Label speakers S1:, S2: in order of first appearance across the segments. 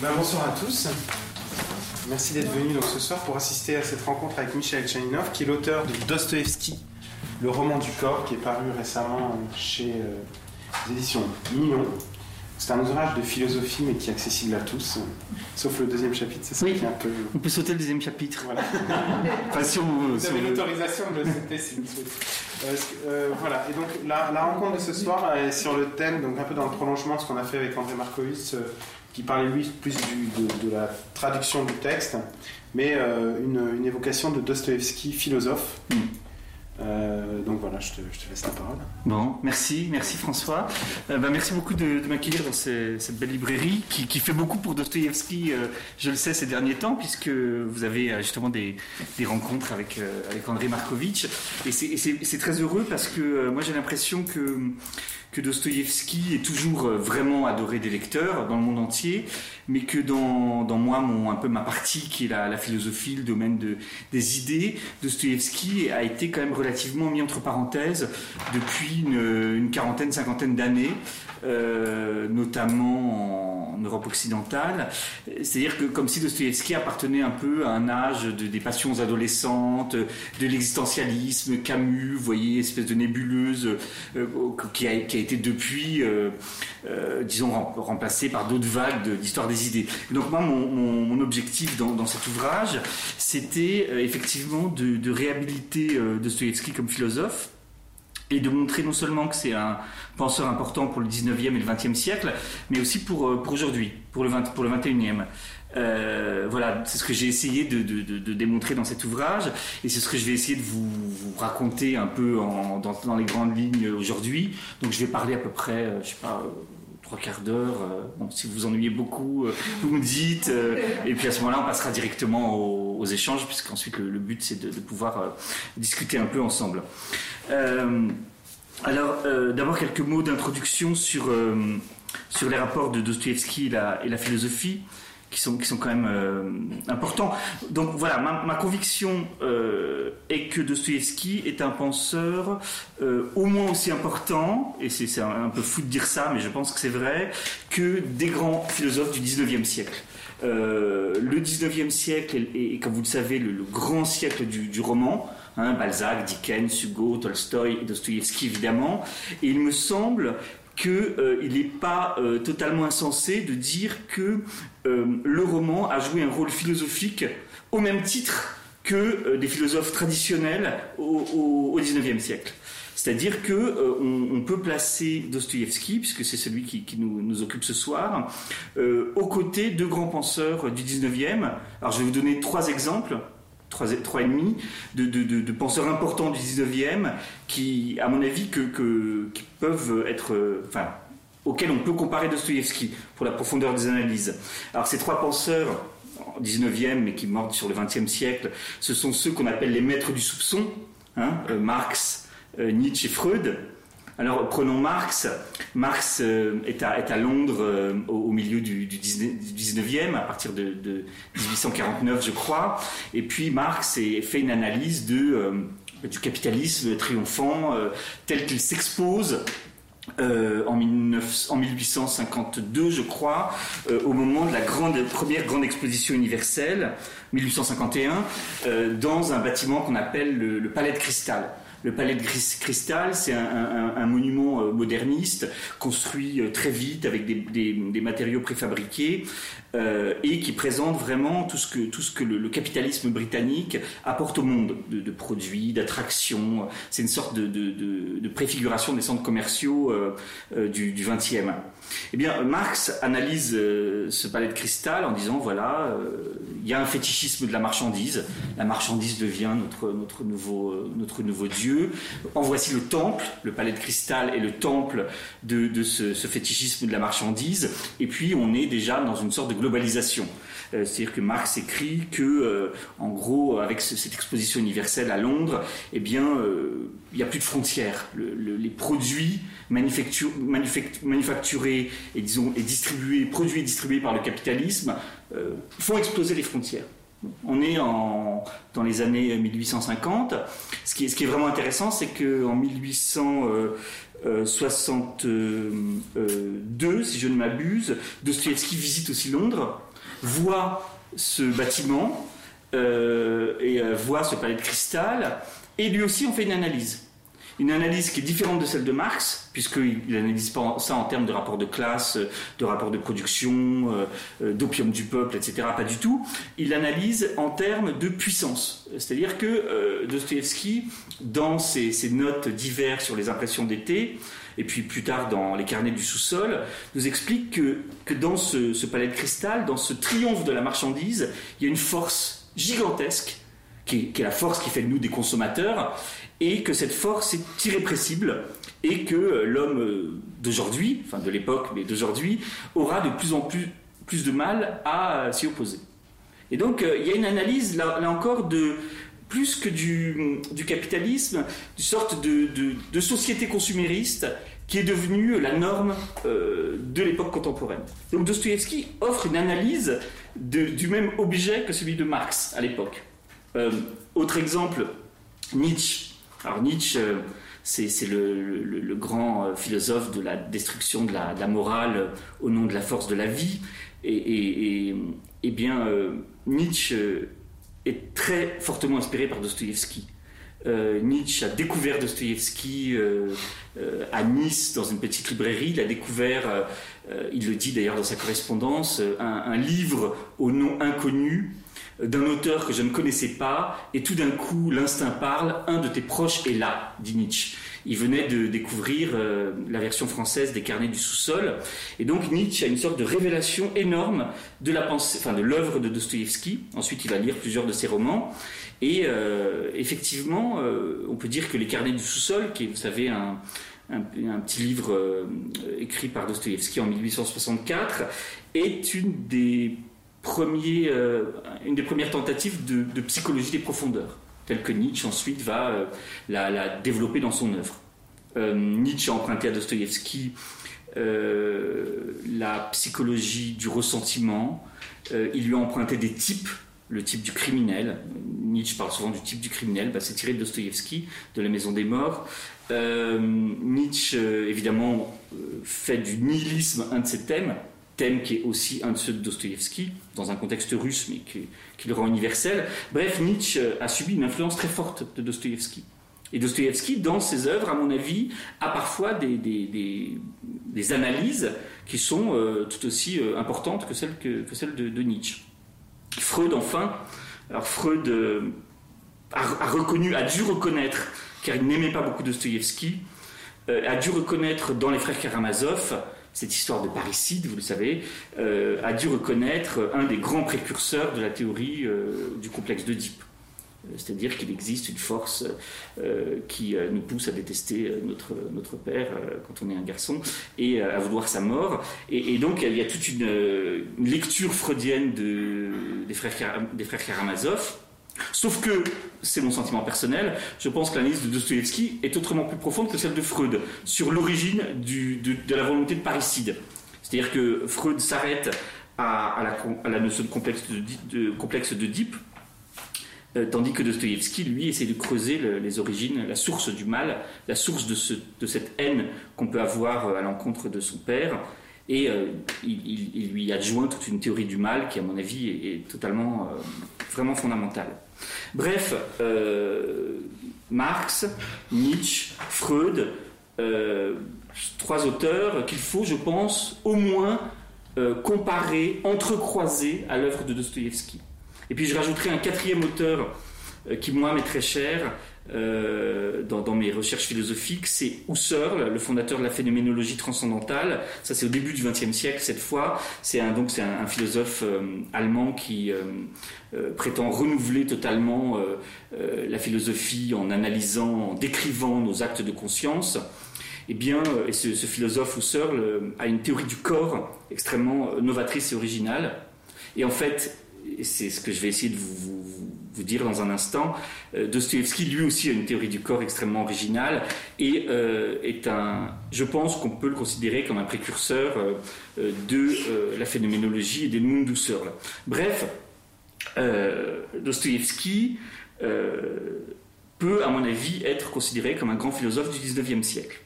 S1: Ben, bonsoir à tous. Merci d'être venus donc, ce soir pour assister à cette rencontre avec Michel Chaninov, qui est l'auteur de Dostoevsky, le roman du corps, qui est paru récemment chez euh, les éditions Mignon. C'est un ouvrage de philosophie, mais qui est accessible à tous, sauf le deuxième chapitre, c'est ça
S2: Oui.
S1: qui est un peu.
S2: On peut sauter le deuxième chapitre.
S1: Voilà.
S2: Enfin, si on-
S1: Vous
S2: si
S1: avez
S2: on-
S1: l'autorisation de le citer si vous le souhaitez. Euh, euh, voilà, et donc la, la rencontre de ce soir est sur le thème, donc un peu dans le prolongement de ce qu'on a fait avec André Markovitz, euh, qui parlait lui plus du- de, de la traduction du texte, mais euh, une, une évocation de Dostoevsky, philosophe.
S2: Mm.
S1: Euh, donc voilà, je te, je te laisse la parole.
S2: Bon, merci, merci François. Euh, bah, merci beaucoup de, de m'accueillir dans ces- cette belle librairie qui, qui fait beaucoup pour Dostoïevski, euh, je le sais, ces derniers temps, puisque vous avez justement des, des rencontres avec, avec André Markovitch. Et c'est- très heureux parce que moi j'ai l'impression que, que Dostoïevski est toujours euh, vraiment adoré des lecteurs dans le monde entier, mais que dans, dans moi, mon, un peu ma partie qui est la, philosophie, le domaine de, des idées, Dostoïevski a été quand même relativement mis entre parenthèses depuis une, quarantaine, cinquantaine d'années, euh, notamment en Europe occidentale. C'est-à-dire que comme si Dostoïevski appartenait un peu à un âge de, des passions adolescentes, de l'existentialisme, Camus, vous voyez, espèce de nébuleuse euh, qui, a, qui a été depuis, euh, euh, disons, rem- remplacée par d'autres vagues d'histoire des idées. Donc moi, mon, objectif dans, cet ouvrage, c'était euh, effectivement de, de réhabiliter Dostoïevski comme philosophe et de montrer non seulement que c'est un penseur important pour le 19e et le 20e siècle, mais aussi pour, pour aujourd'hui, pour le, 20 pour le 21e. Euh, voilà, c'est ce que j'ai essayé de, démontrer dans cet ouvrage, et c'est ce que je vais essayer de vous, raconter un peu dans, les grandes lignes aujourd'hui. Donc je vais parler à peu près, euh, je sais pas, euh, trois quarts d'heure. si vous vous ennuyez beaucoup, vous me dites, et puis à ce moment-là, on passera directement aux, échanges, puisqu'ensuite le, le but c'est de, pouvoir discuter un peu ensemble. Alors, d'abord quelques mots d'introduction sur, les rapports de Dostoevsky et la philosophie, qui sont, qui sont quand même euh, importants. Donc voilà, ma, conviction euh, est que Dostoevsky est un penseur euh, au moins aussi important, et c'est un, un peu fou de dire ça, mais je pense que c'est vrai, que des grands philosophes du 19e siècle. Le 19e siècle est, comme vous le savez, le, grand siècle du, du roman. Hein, Balzac, Dickens, Hugo, Tolstoï et Dostoïevski évidemment. Et il me semble qu'il euh, n'est pas euh, totalement insensé de dire que euh, le roman a joué un rôle philosophique au même titre que des philosophes traditionnels au, 19e siècle. C'est-à-dire que on, peut placer Dostoïevski, puisque c'est celui qui, nous, occupe ce soir, aux côtés de grands penseurs du 19e. Alors je vais vous donner trois exemples trois, trois et demi de, de, penseurs importants du 19e qui, à mon avis, que, qui peuvent être, euh, enfin, auxquels on peut comparer Dostoïevski pour la profondeur des analyses. Alors ces trois penseurs 19e mais qui mordent sur le 20e siècle, ce sont ceux qu'on appelle les maîtres du soupçon, hein, euh, Marx, euh, Nietzsche et Freud. Alors prenons Marx. Marx euh, est, à, Londres euh, au, milieu du, du, 19e, à partir de, de, 1849 je crois. Et puis Marx fait une analyse euh, du capitalisme triomphant tel qu'il s'expose en, 19, en, 1852, je crois, au moment de la première grande exposition universelle, 1851, euh, dans un bâtiment qu'on appelle le, le, Palais de Cristal. Le Palais de Cristal, c'est un, monument euh, moderniste construit euh, très vite avec des, matériaux préfabriqués euh, et qui présente vraiment tout ce que, le, capitalisme britannique apporte au monde de, produits, d'attractions. C'est une sorte de, préfiguration des centres commerciaux du, 20e. Eh bien, Marx analyse euh, ce palais de cristal en disant voilà, euh, il y a un fétichisme de la marchandise. La marchandise devient notre, notre, nouveau, euh, notre nouveau Dieu. En voici le temple. Le palais de cristal est le temple de, ce, fétichisme de la marchandise. Et puis, on est déjà dans une sorte de globalisation. Euh, C'est-à-dire que Marx écrit que, euh, en gros, avec ce, cette exposition universelle à Londres, eh bien, euh, il n'y a plus de frontières. Le, le, les produits manufactur, manufacturés et distribués, produits distribués par le capitalisme font exploser les frontières. On est en, dans les années 1850. Ce qui est, ce qui est vraiment intéressant, c'est qu'en 1862, si je ne m'abuse, Dostoevsky visite aussi Londres, voit ce bâtiment et voit ce palais de cristal, et lui aussi on fait une analyse une analyse qui est différente de celle de Marx, puisqu'il n'analyse pas ça en termes de rapport de classe, de rapport de production, euh, euh, d'opium du peuple, etc. Pas du tout. Il l'analyse en termes de puissance. C'est-à-dire que euh, Dostoevsky, dans ses, notes diverses sur les impressions d'été, et puis plus tard dans les carnets du sous-sol, nous explique que, dans ce palais de cristal, dans ce triomphe de la marchandise, il y a une force gigantesque qui est, la force qui fait de nous des consommateurs, et que cette force est irrépressible et que euh, l'homme euh, d'aujourd'hui, enfin de l'époque, mais d'aujourd'hui, aura de plus en plus, plus de mal à euh, s'y opposer. Et donc il y a une analyse, là, encore, de plus que du, du capitalisme, d'une sorte de, de, société consumériste qui est devenue la norme de l'époque contemporaine. Donc Dostoïevski offre une analyse du même objet que celui de Marx à l'époque. autre exemple, Nietzsche alors Nietzsche, euh, c'est le, grand euh, philosophe de la destruction de la, morale euh, au nom de la force de la vie. Et, bien, Nietzsche est très fortement inspiré par Dostoïevski. Nietzsche a découvert Dostoïevski à Nice dans une petite librairie. Il a découvert, il le dit d'ailleurs dans sa correspondance, un livre au nom inconnu d'un auteur que je ne connaissais pas, et tout d'un coup, l'instinct parle, un de tes proches est là, dit Nietzsche. Il venait de découvrir euh, la version française des Carnets du sous-sol, et donc Nietzsche a une sorte de révélation énorme de la pensée, enfin de l'œuvre de Dostoïevski. Ensuite, il va lire plusieurs de ses romans, et euh, effectivement, euh, on peut dire que les Carnets du sous-sol, qui est, vous savez, un, un, petit livre écrit par Dostoïevski en 1864, est une des euh, une des premières tentatives de, psychologie des profondeurs, telle que Nietzsche ensuite va euh, la, développer dans son œuvre. Euh, Nietzsche a emprunté à Dostoïevski la psychologie du ressentiment, il lui a emprunté des types le type du criminel. Nietzsche parle souvent du type du criminel, bah, c'est tiré de Dostoïevski, de La Maison des Morts. Nietzsche, évidemment, fait du nihilisme un de ses thèmes thème qui est aussi un de ceux de Dostoïevski, dans un contexte russe, mais qui, le rend universel. Bref, Nietzsche a subi une influence très forte de Dostoïevski. Et Dostoïevski, dans ses œuvres, à mon avis, a parfois des, analyses qui sont euh, tout aussi euh, importantes que celles, de, Nietzsche. Freud, enfin, alors Freud euh, a, reconnu, a dû reconnaître, car il n'aimait pas beaucoup Dostoïevski, a dû reconnaître dans les frères Karamazov cette histoire de parricide, vous le savez, euh, a dû reconnaître un des grands précurseurs de la théorie euh, du complexe d'Oedipe. Euh, c'est-à-dire qu'il existe une force qui nous pousse à détester notre, notre père quand on est un garçon et à vouloir sa mort. Et, donc il y a toute une, lecture freudienne de, des, frères, des frères Karamazov Sauf que, c'est mon sentiment personnel, je pense que l'analyse de Dostoevsky est autrement plus profonde que celle de Freud sur l'origine de, la volonté de parricide. C'est-à-dire que Freud s'arrête à, la, notion de complexe de, complexe euh, tandis que Dostoevsky, lui, essaie de creuser les origines, la source du mal, la source de, cette haine qu'on peut avoir euh, à l'encontre de son père. Et euh, il, lui adjoint toute une théorie du mal qui, à mon avis, est, totalement, vraiment fondamentale. Bref, euh, Marx, Nietzsche, Freud, euh, trois auteurs qu'il faut, je pense, au moins euh, comparer, entrecroiser à l'œuvre de Dostoïevski. Et puis je rajouterai un quatrième auteur qui, moi, m'est très cher, euh, dans, mes recherches philosophiques, c'est Husserl, le fondateur de la phénoménologie transcendantale. Ça, c'est au début du XXe siècle cette fois. C'est un, donc c'est un, philosophe euh, allemand qui euh, prétend renouveler totalement la philosophie en analysant, en décrivant nos actes de conscience. Eh bien, et ce, philosophe Husserl a une théorie du corps extrêmement novatrice et originale. Et en fait, c'est ce que je vais essayer de vous, dire dans un instant, euh, Dostoevsky lui aussi a une théorie du corps extrêmement originale et euh, est un, je pense qu'on peut le considérer comme un précurseur euh, de la phénoménologie et des Mundusserl. Bref, Dostoïevski peut, à mon avis, être considéré comme un grand philosophe du 19e siècle.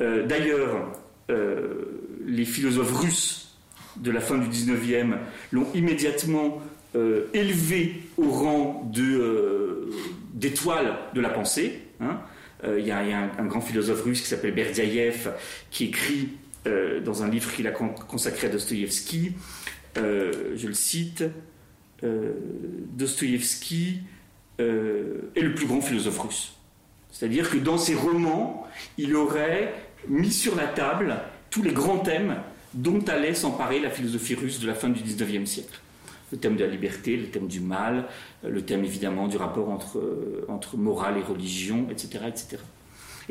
S2: D'ailleurs, les philosophes russes de la fin du 19e l'ont immédiatement élevé au rang d'étoile de, la pensée. Hein. Il y, a un, grand philosophe russe qui s'appelle Berdyaev qui écrit euh, dans un livre qu'il a consacré à Dostoïevski. Euh, je le cite euh, Dostoïevski est le plus grand philosophe russe. C'est-à-dire que dans ses romans, il aurait mis sur la table tous les grands thèmes dont allait s'emparer la philosophie russe de la fin du 19e siècle. Le thème de la liberté, le thème du mal, le thème évidemment du rapport entre, entre morale et religion, etc. etc.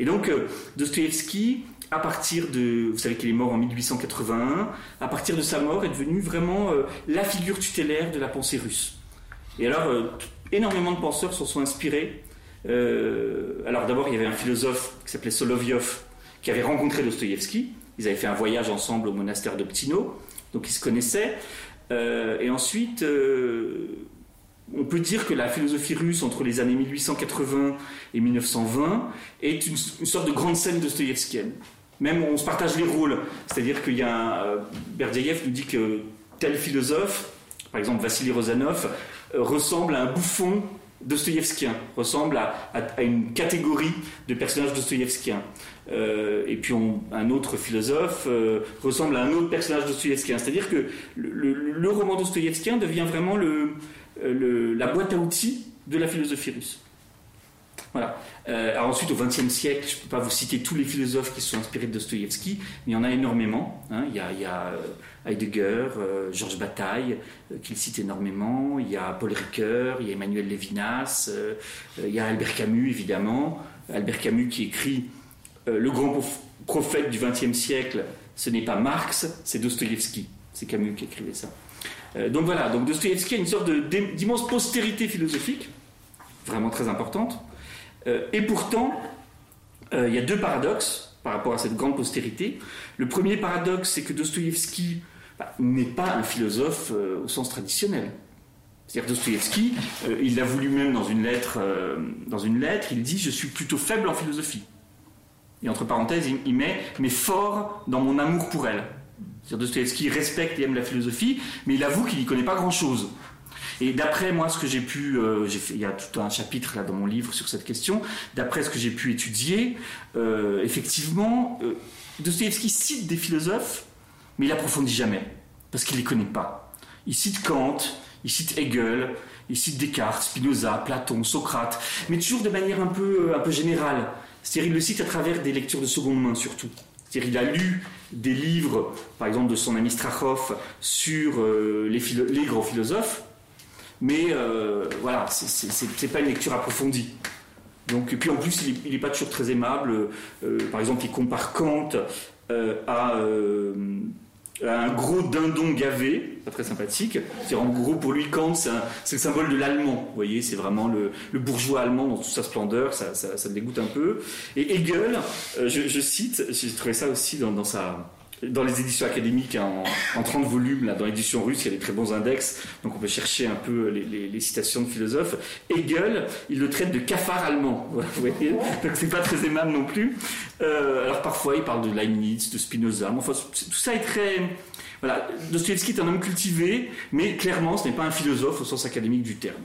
S2: Et donc, Dostoïevski à partir de, vous savez qu'il est mort en 1881, à partir de sa mort est devenu vraiment euh, la figure tutélaire de la pensée russe. Et alors, euh, énormément de penseurs s'en sont inspirés. Euh, alors d'abord, il y avait un philosophe qui s'appelait Solovyov, qui avait rencontré Dostoïevski. Ils avaient fait un voyage ensemble au monastère de Ptino, donc ils se connaissaient. Et ensuite, on peut dire que la philosophie russe entre les années 1880 et 1920 est une, sorte de grande scène dostoïevskienne. Même on se partage les rôles. C'est-à-dire qu'il y a un, euh, nous dit que tel philosophe, par exemple Vassili Rozanov, euh, ressemble à un bouffon dostoïevskien, ressemble à, une catégorie de personnages dostoïevskiens. Euh, et puis un autre philosophe ressemble à un autre personnage dostoïevskien. C'est-à-dire que le, roman dostoïevskien devient vraiment la boîte à outils de la philosophie russe. Voilà. Euh, ensuite, au XXe siècle, je ne peux pas vous citer tous les philosophes qui sont inspirés de mais il y en a énormément. Hein. Il, y a, euh, Heidegger, euh, Georges Bataille, qu'il cite énormément. Il y a Paul Ricoeur, il y a Emmanuel Levinas, il y a Albert Camus, évidemment. Albert Camus qui écrit Le grand prophète du XXe siècle, ce n'est pas Marx, c'est Dostoïevski. C'est Camus qui écrivait ça. donc voilà, donc Dostoïevski a une sorte d'immense postérité philosophique, vraiment très importante. Euh, et pourtant, euh, il y a deux paradoxes par rapport à cette grande postérité. Le premier paradoxe, c'est que Dostoïevski bah, n'est pas un philosophe euh, au sens traditionnel. C'est-à-dire Dostoïevski, il l'a voulu même dans une lettre, dans une lettre, il dit je suis plutôt faible en philosophie. Et entre parenthèses, il, met mais fort dans mon amour pour elle. C'est-à-dire Dostoïevski respecte et aime la philosophie, mais il avoue qu'il n'y connaît pas grand-chose. Et d'après moi, ce que j'ai pu, euh, il y a tout un chapitre là dans mon livre sur cette question. D'après ce que j'ai pu étudier, euh, effectivement, euh, Dostoevsky cite des philosophes, mais il approfondit jamais parce qu'il les connaît pas. Il cite Kant, il cite Hegel, il cite Descartes, Spinoza, Platon, Socrate, mais toujours de manière un peu, un peu générale. C'est-à-dire il le cite à travers des lectures de seconde main surtout. C'est-à-dire il a lu des livres, par exemple de son ami Strachov, sur les, les grands philosophes, mais euh, voilà, c'est pas une lecture approfondie. Donc, et puis en plus, il n'est pas toujours très aimable. Euh, par exemple, il compare Kant euh, à, un gros dindon gavé, pas très sympathique. C'est en gros pour lui Kant, c'est le symbole de l'allemand. Vous voyez, c'est vraiment le, bourgeois allemand dans toute sa splendeur. Ça, ça, dégoûte un peu. Et Hegel, je, cite, j'ai trouvé ça aussi dans sa dans les éditions académiques en, en 30 volumes, là, dans l'édition russe, il y a des très bons index, donc on peut chercher un peu les, citations de philosophes. Hegel, il le traite de cafard allemand, vous voyez donc c'est pas très aimable non plus. Euh, alors parfois il parle de Leibniz, de Spinoza, enfin tout ça est très... Voilà, Dostoevsky est un homme cultivé, mais clairement ce n'est pas un philosophe au sens académique du terme.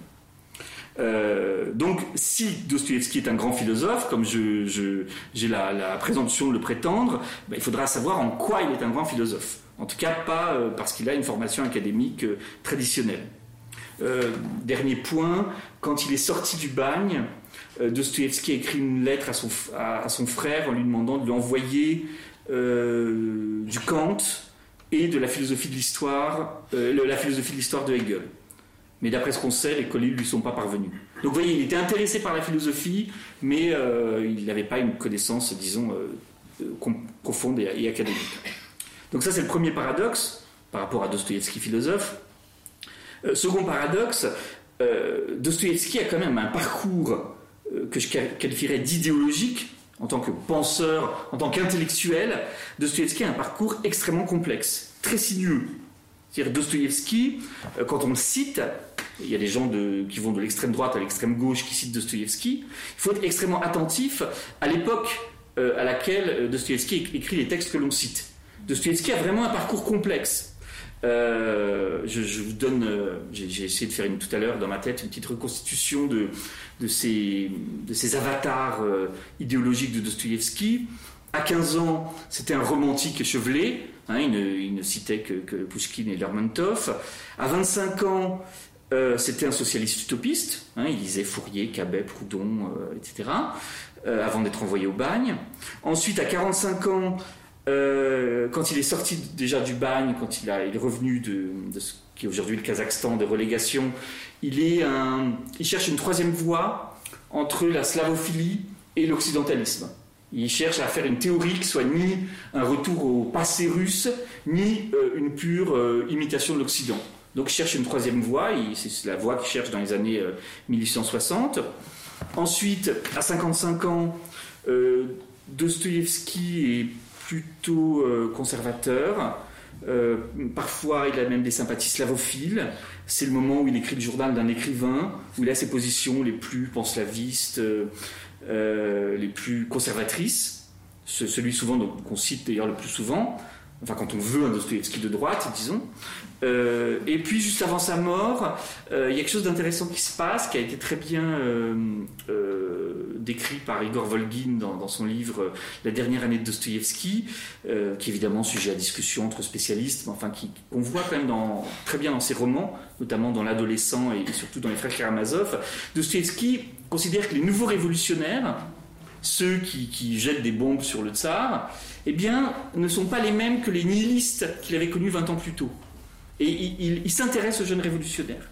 S2: Euh, donc, si Dostoevsky est un grand philosophe, comme j'ai la, présomption de le prétendre, ben, il faudra savoir en quoi il est un grand philosophe. En tout cas, pas euh, parce qu'il a une formation académique euh, traditionnelle. dernier point, quand il est sorti du bagne, Dostoevsky a écrit une lettre à son, à son, frère en lui demandant de lui envoyer du Kant et de la philosophie de l'histoire, la philosophie de l'histoire de Hegel mais d'après ce qu'on sait, les colis ne lui sont pas parvenus. Donc vous voyez, il était intéressé par la philosophie, mais euh, il n'avait pas une connaissance, disons, euh, profonde et, académique. Donc ça, c'est le premier paradoxe par rapport à Dostoïevski, philosophe. Euh, second paradoxe, Dostoïevski a quand même un parcours que je qualifierais d'idéologique en tant que penseur, en tant qu'intellectuel. Dostoïevski a un parcours extrêmement complexe, très sinueux. C'est-à-dire Dostoïevski, quand on le cite, il y a des gens qui vont de l'extrême droite à l'extrême gauche qui citent Dostoïevski. Il faut être extrêmement attentif à l'époque euh, à laquelle Dostoïevski écrit les textes que l'on cite. Dostoïevski a vraiment un parcours complexe. Euh, je, vous donne, euh, j'ai essayé de faire une, tout à l'heure dans ma tête une petite reconstitution de, ces, de ces avatars euh, idéologiques de Dostoïevski. À 15 ans, c'était un romantique échevelé, hein, il, ne, citait que, que Pushkin et Lermontov. À 25 ans, c'était un socialiste utopiste, hein, il lisait Fourier, Cabet, Proudhon, etc., avant d'être envoyé au bagne. Ensuite, à 45 ans, euh, quand il est sorti déjà du bagne, quand il, est revenu de, ce qui est aujourd'hui le Kazakhstan de relégation, il, il cherche une troisième voie entre la slavophilie et l'occidentalisme. Il cherche à faire une théorie qui soit ni un retour au passé russe, ni euh, une pure euh, imitation de l'Occident. Donc il cherche une troisième voie, c'est la voie qu'il cherche dans les années 1860. Ensuite, à 55 ans, Dostoïevski est plutôt euh, conservateur. Euh, parfois, il a même des sympathies slavophiles. C'est le moment où il écrit le journal d'un écrivain, où il a ses positions les plus panslavistes, euh, les plus conservatrices. celui souvent qu'on cite d'ailleurs le plus souvent enfin quand on veut un Dostoevsky de droite, disons. Euh, et puis juste avant sa mort, euh, il y a quelque chose d'intéressant qui se passe, qui a été très bien euh, décrit par Igor Volgin dans, son livre La dernière année de Dostoevsky, qui est évidemment sujet à discussion entre spécialistes, mais enfin qu'on voit quand même très bien dans ses romans, notamment dans L'adolescent et, surtout dans Les frères Karamazov. Dostoevsky considère que les nouveaux révolutionnaires, ceux qui, qui jettent des bombes sur le tsar, eh bien, ne sont pas les mêmes que les nihilistes qu'il avait connus 20 ans plus tôt. Et il, s'intéresse aux jeunes révolutionnaires.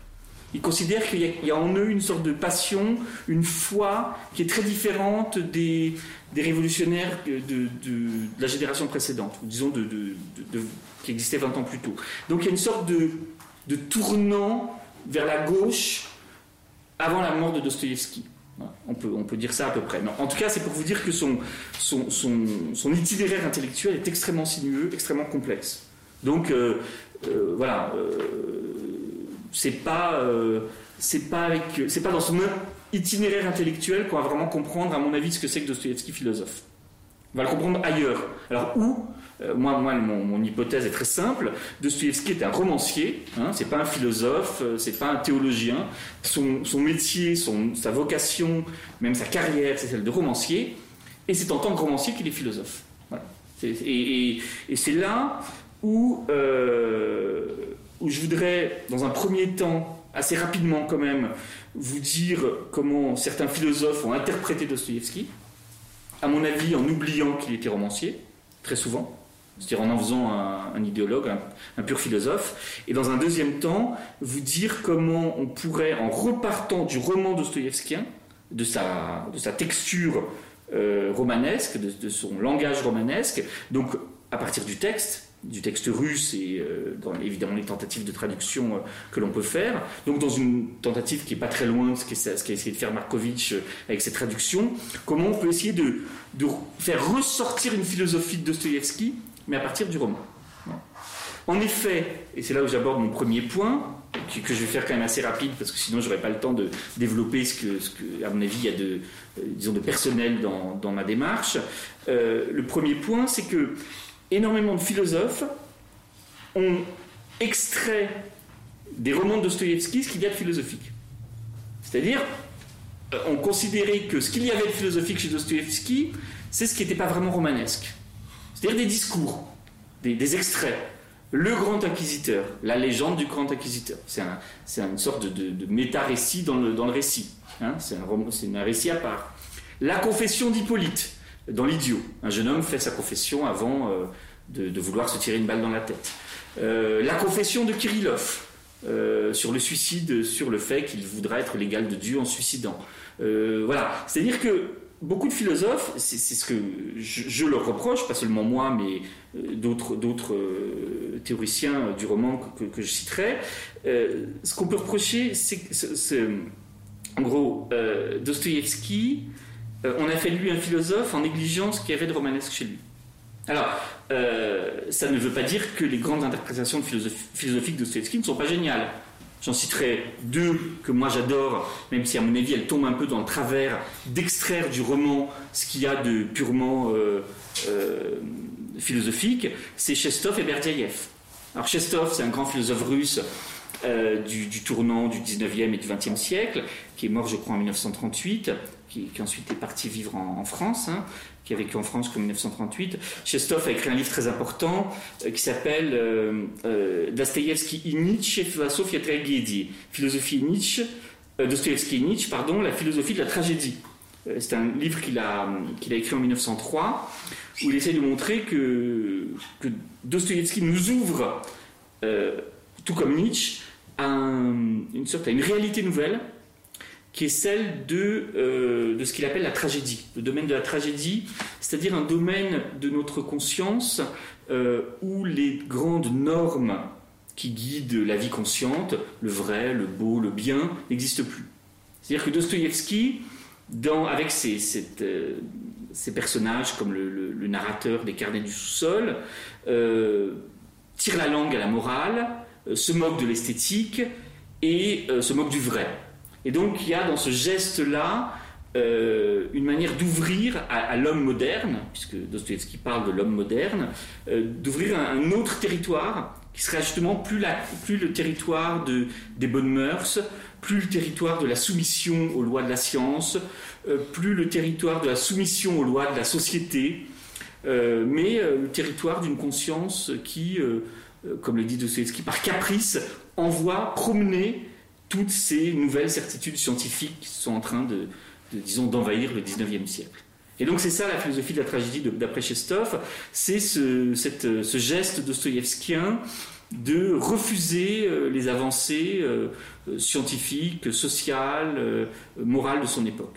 S2: Il considère qu'il y, a en eux une sorte de passion, une foi qui est très différente des, révolutionnaires de, la génération précédente, disons de, qui existait 20 ans plus tôt. Donc il y a une sorte de, tournant vers la gauche avant la mort de Dostoïevski. On peut, on peut dire ça à peu près. en tout cas, c'est pour vous dire que son, son, son, itinéraire intellectuel est extrêmement sinueux, extrêmement complexe. Donc, euh, euh, voilà, euh, c'est pas, c'est pas, pas dans son itinéraire intellectuel qu'on va vraiment comprendre, à mon avis, ce que c'est que Dostoevsky philosophe. On va le comprendre ailleurs. Alors, où euh, moi, moi mon, hypothèse est très simple. Dostoevsky est un romancier, hein, c'est pas un philosophe, euh, c'est pas un théologien. Son, métier, son, sa vocation, même sa carrière, c'est celle de romancier. Et c'est en tant que romancier qu'il est philosophe. Et, c'est là euh, où je voudrais, dans un premier temps, assez rapidement quand même, vous dire comment certains philosophes ont interprété Dostoevsky. À mon avis, en oubliant qu'il était romancier, très souvent c'est-à-dire en en faisant un, idéologue, un, pur philosophe, et dans un deuxième temps, vous dire comment on pourrait, en repartant du roman dostoïevskien, de sa, de sa texture euh, romanesque, de, son langage romanesque, donc à partir du texte, du texte russe et euh, dans évidemment les tentatives de traduction euh, que l'on peut faire. Donc dans une tentative qui n'est pas très loin de ce qu'a essayé de faire Markovitch avec ses traductions, comment on peut essayer de, faire ressortir une philosophie de Dostoïevski mais à partir du roman. En effet, et c'est là où j'aborde mon premier point, que, je vais faire quand même assez rapide parce que sinon j'aurais pas le temps de développer ce que, à mon avis, il y a de, euh, disons, de personnel dans, ma démarche. Euh, le premier point, c'est que énormément de philosophes ont extrait des romans de Dostoïevski ce qu'il y a de philosophique. C'est-à-dire, euh, ont considéré que ce qu'il y avait de philosophique chez Dostoïevski, c'est ce qui n'était pas vraiment romanesque. C'est-à-dire des discours, des, extraits. Le grand inquisiteur, la légende du grand inquisiteur. C'est une sorte de, méta-récit dans le, récit. Hein. c'est un, récit à part. La confession d'Hippolyte, dans l'idiot. Un jeune homme fait sa confession avant euh, de, vouloir se tirer une balle dans la tête. Euh, la confession de Kirillov, euh, sur le suicide, sur le fait qu'il voudra être l'égal de Dieu en suicidant. voilà. C'est-à-dire que beaucoup de philosophes, c'est ce que je, leur reproche, pas seulement moi, mais d'autres théoriciens du roman que, je citerai, ce qu'on peut reprocher, c'est en gros, Dostoïevski, on a fait de lui un philosophe en négligeant ce qu'il y avait de romanesque chez lui. Alors, ça ne veut pas dire que les grandes interprétations philosophiques de Dostoïevski ne sont pas géniales. J'en citerai deux que moi j'adore, même si à mon avis elles tombent un peu dans le travers d'extraire du roman ce qu'il y a de purement euh, euh, philosophique, c'est Chestov et Berdyaev. Alors Chestov, c'est un grand philosophe russe euh, du, tournant du 19e et du 20e siècle, qui est mort je crois en 1938, qui, ensuite est parti vivre en, France. Hein qui a vécu en France comme 1938. Chestov a écrit un livre très important euh, qui s'appelle euh, euh, Dostoevsky et Nietzsche, philosophie tragédie. Philosophie Nietzsche, Dostoevsky et Nietzsche, pardon, la philosophie de la tragédie. C'est un livre qu'il a, qu'il a écrit en 1903, où il essaie de montrer que, que Dostoevsky nous ouvre, tout comme Nietzsche, à une sorte à une réalité nouvelle qui est celle de, euh, de ce qu'il appelle la tragédie, le domaine de la tragédie, c'est-à-dire un domaine de notre conscience euh, où les grandes normes qui guident la vie consciente, le vrai, le beau, le bien, n'existent plus. C'est-à-dire que Dostoïevski, dans, avec ses, euh, personnages comme le, le, narrateur des carnets du sous-sol, tire la langue à la morale, se moque de l'esthétique et se moque du vrai. Et donc il y a dans ce geste-là euh, une manière d'ouvrir à, l'homme moderne, puisque Dostoevsky parle de l'homme moderne, euh, d'ouvrir un, autre territoire qui serait justement plus, le territoire de, des bonnes mœurs, plus le territoire de la soumission aux lois de la science, euh, plus le territoire de la soumission aux lois de la société, mais le territoire d'une conscience qui, comme le dit Dostoevsky, par caprice, envoie promener toutes ces nouvelles certitudes scientifiques sont en train de, disons, d'envahir le 19e siècle. Et donc c'est ça la philosophie de la tragédie d'après Chestov, c'est ce, geste dostoïevskien de refuser euh, les avancées euh, scientifiques, sociales, euh, morales de son époque.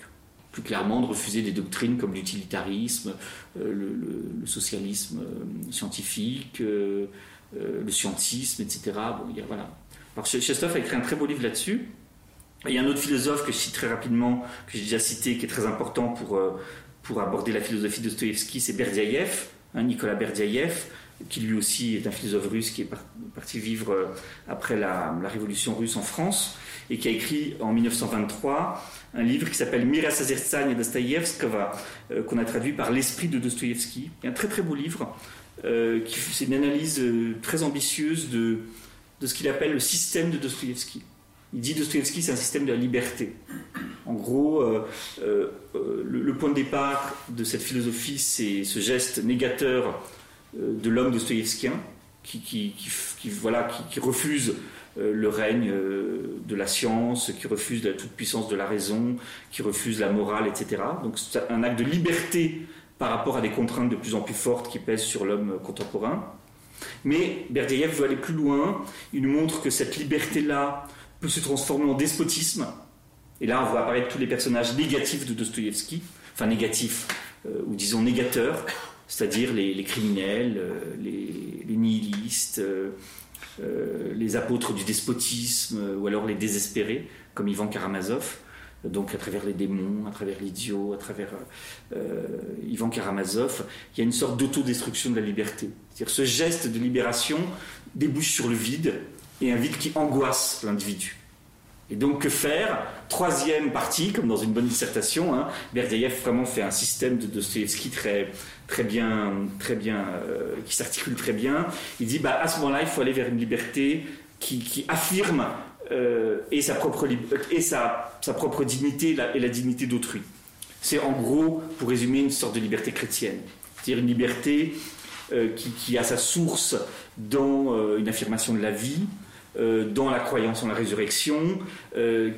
S2: Plus clairement, de refuser des doctrines comme l'utilitarisme, le, socialisme scientifique, le scientisme, etc. Bon, il y a, voilà, alors Chestov a écrit un très beau livre là-dessus. Il y a un autre philosophe que je cite très rapidement, que j'ai déjà cité, qui est très important pour, euh, pour aborder la philosophie de Dostoevsky, c'est Berdyaev, hein, Nicolas Berdyaev, qui lui aussi est un philosophe russe qui est parti vivre euh, après la, révolution russe en France et qui a écrit en 1923 un livre qui s'appelle Mira et Dostoevskova, euh, qu'on a traduit par l'esprit de Dostoevsky. Un très très beau livre, qui c'est une analyse très ambitieuse de, de ce qu'il appelle le système de Dostoïevski. Il dit Dostoïevski, c'est un système de la liberté. En gros, euh, euh, le, point de départ de cette philosophie, c'est ce geste négateur euh, de l'homme dostoïevskien qui, qui, voilà, qui, refuse le règne de la science, qui refuse la toute-puissance de la raison, qui refuse la morale, etc. Donc c'est un acte de liberté par rapport à des contraintes de plus en plus fortes qui pèsent sur l'homme contemporain. Mais Berdyaev veut aller plus loin. Il nous montre que cette liberté-là peut se transformer en despotisme. Et là, on voit apparaître tous les personnages négatifs de Dostoïevski, enfin négatifs, euh, ou disons négateurs, c'est-à-dire les, criminels, euh, les, nihilistes, euh, les apôtres du despotisme, ou alors les désespérés, comme Ivan Karamazov donc à travers les démons, à travers l'idiot, à travers euh, Ivan Karamazov, il y a une sorte d'autodestruction de la liberté. C'est-à-dire ce geste de libération débouche sur le vide, et un vide qui angoisse l'individu. Et donc que faire? Troisième partie, comme dans une bonne dissertation, hein, Berdyaev vraiment fait un système de Dostoevsky très, très bien, très bien euh, qui s'articule très bien. Il dit bah, à ce moment-là, il faut aller vers une liberté qui affirme euh, et, sa propre, et sa, sa propre dignité et la, dignité d'autrui. C'est en gros, pour résumer, une sorte de liberté chrétienne. C'est-à-dire une liberté euh, qui, a sa source dans euh, une affirmation de la vie, dans la croyance en la résurrection,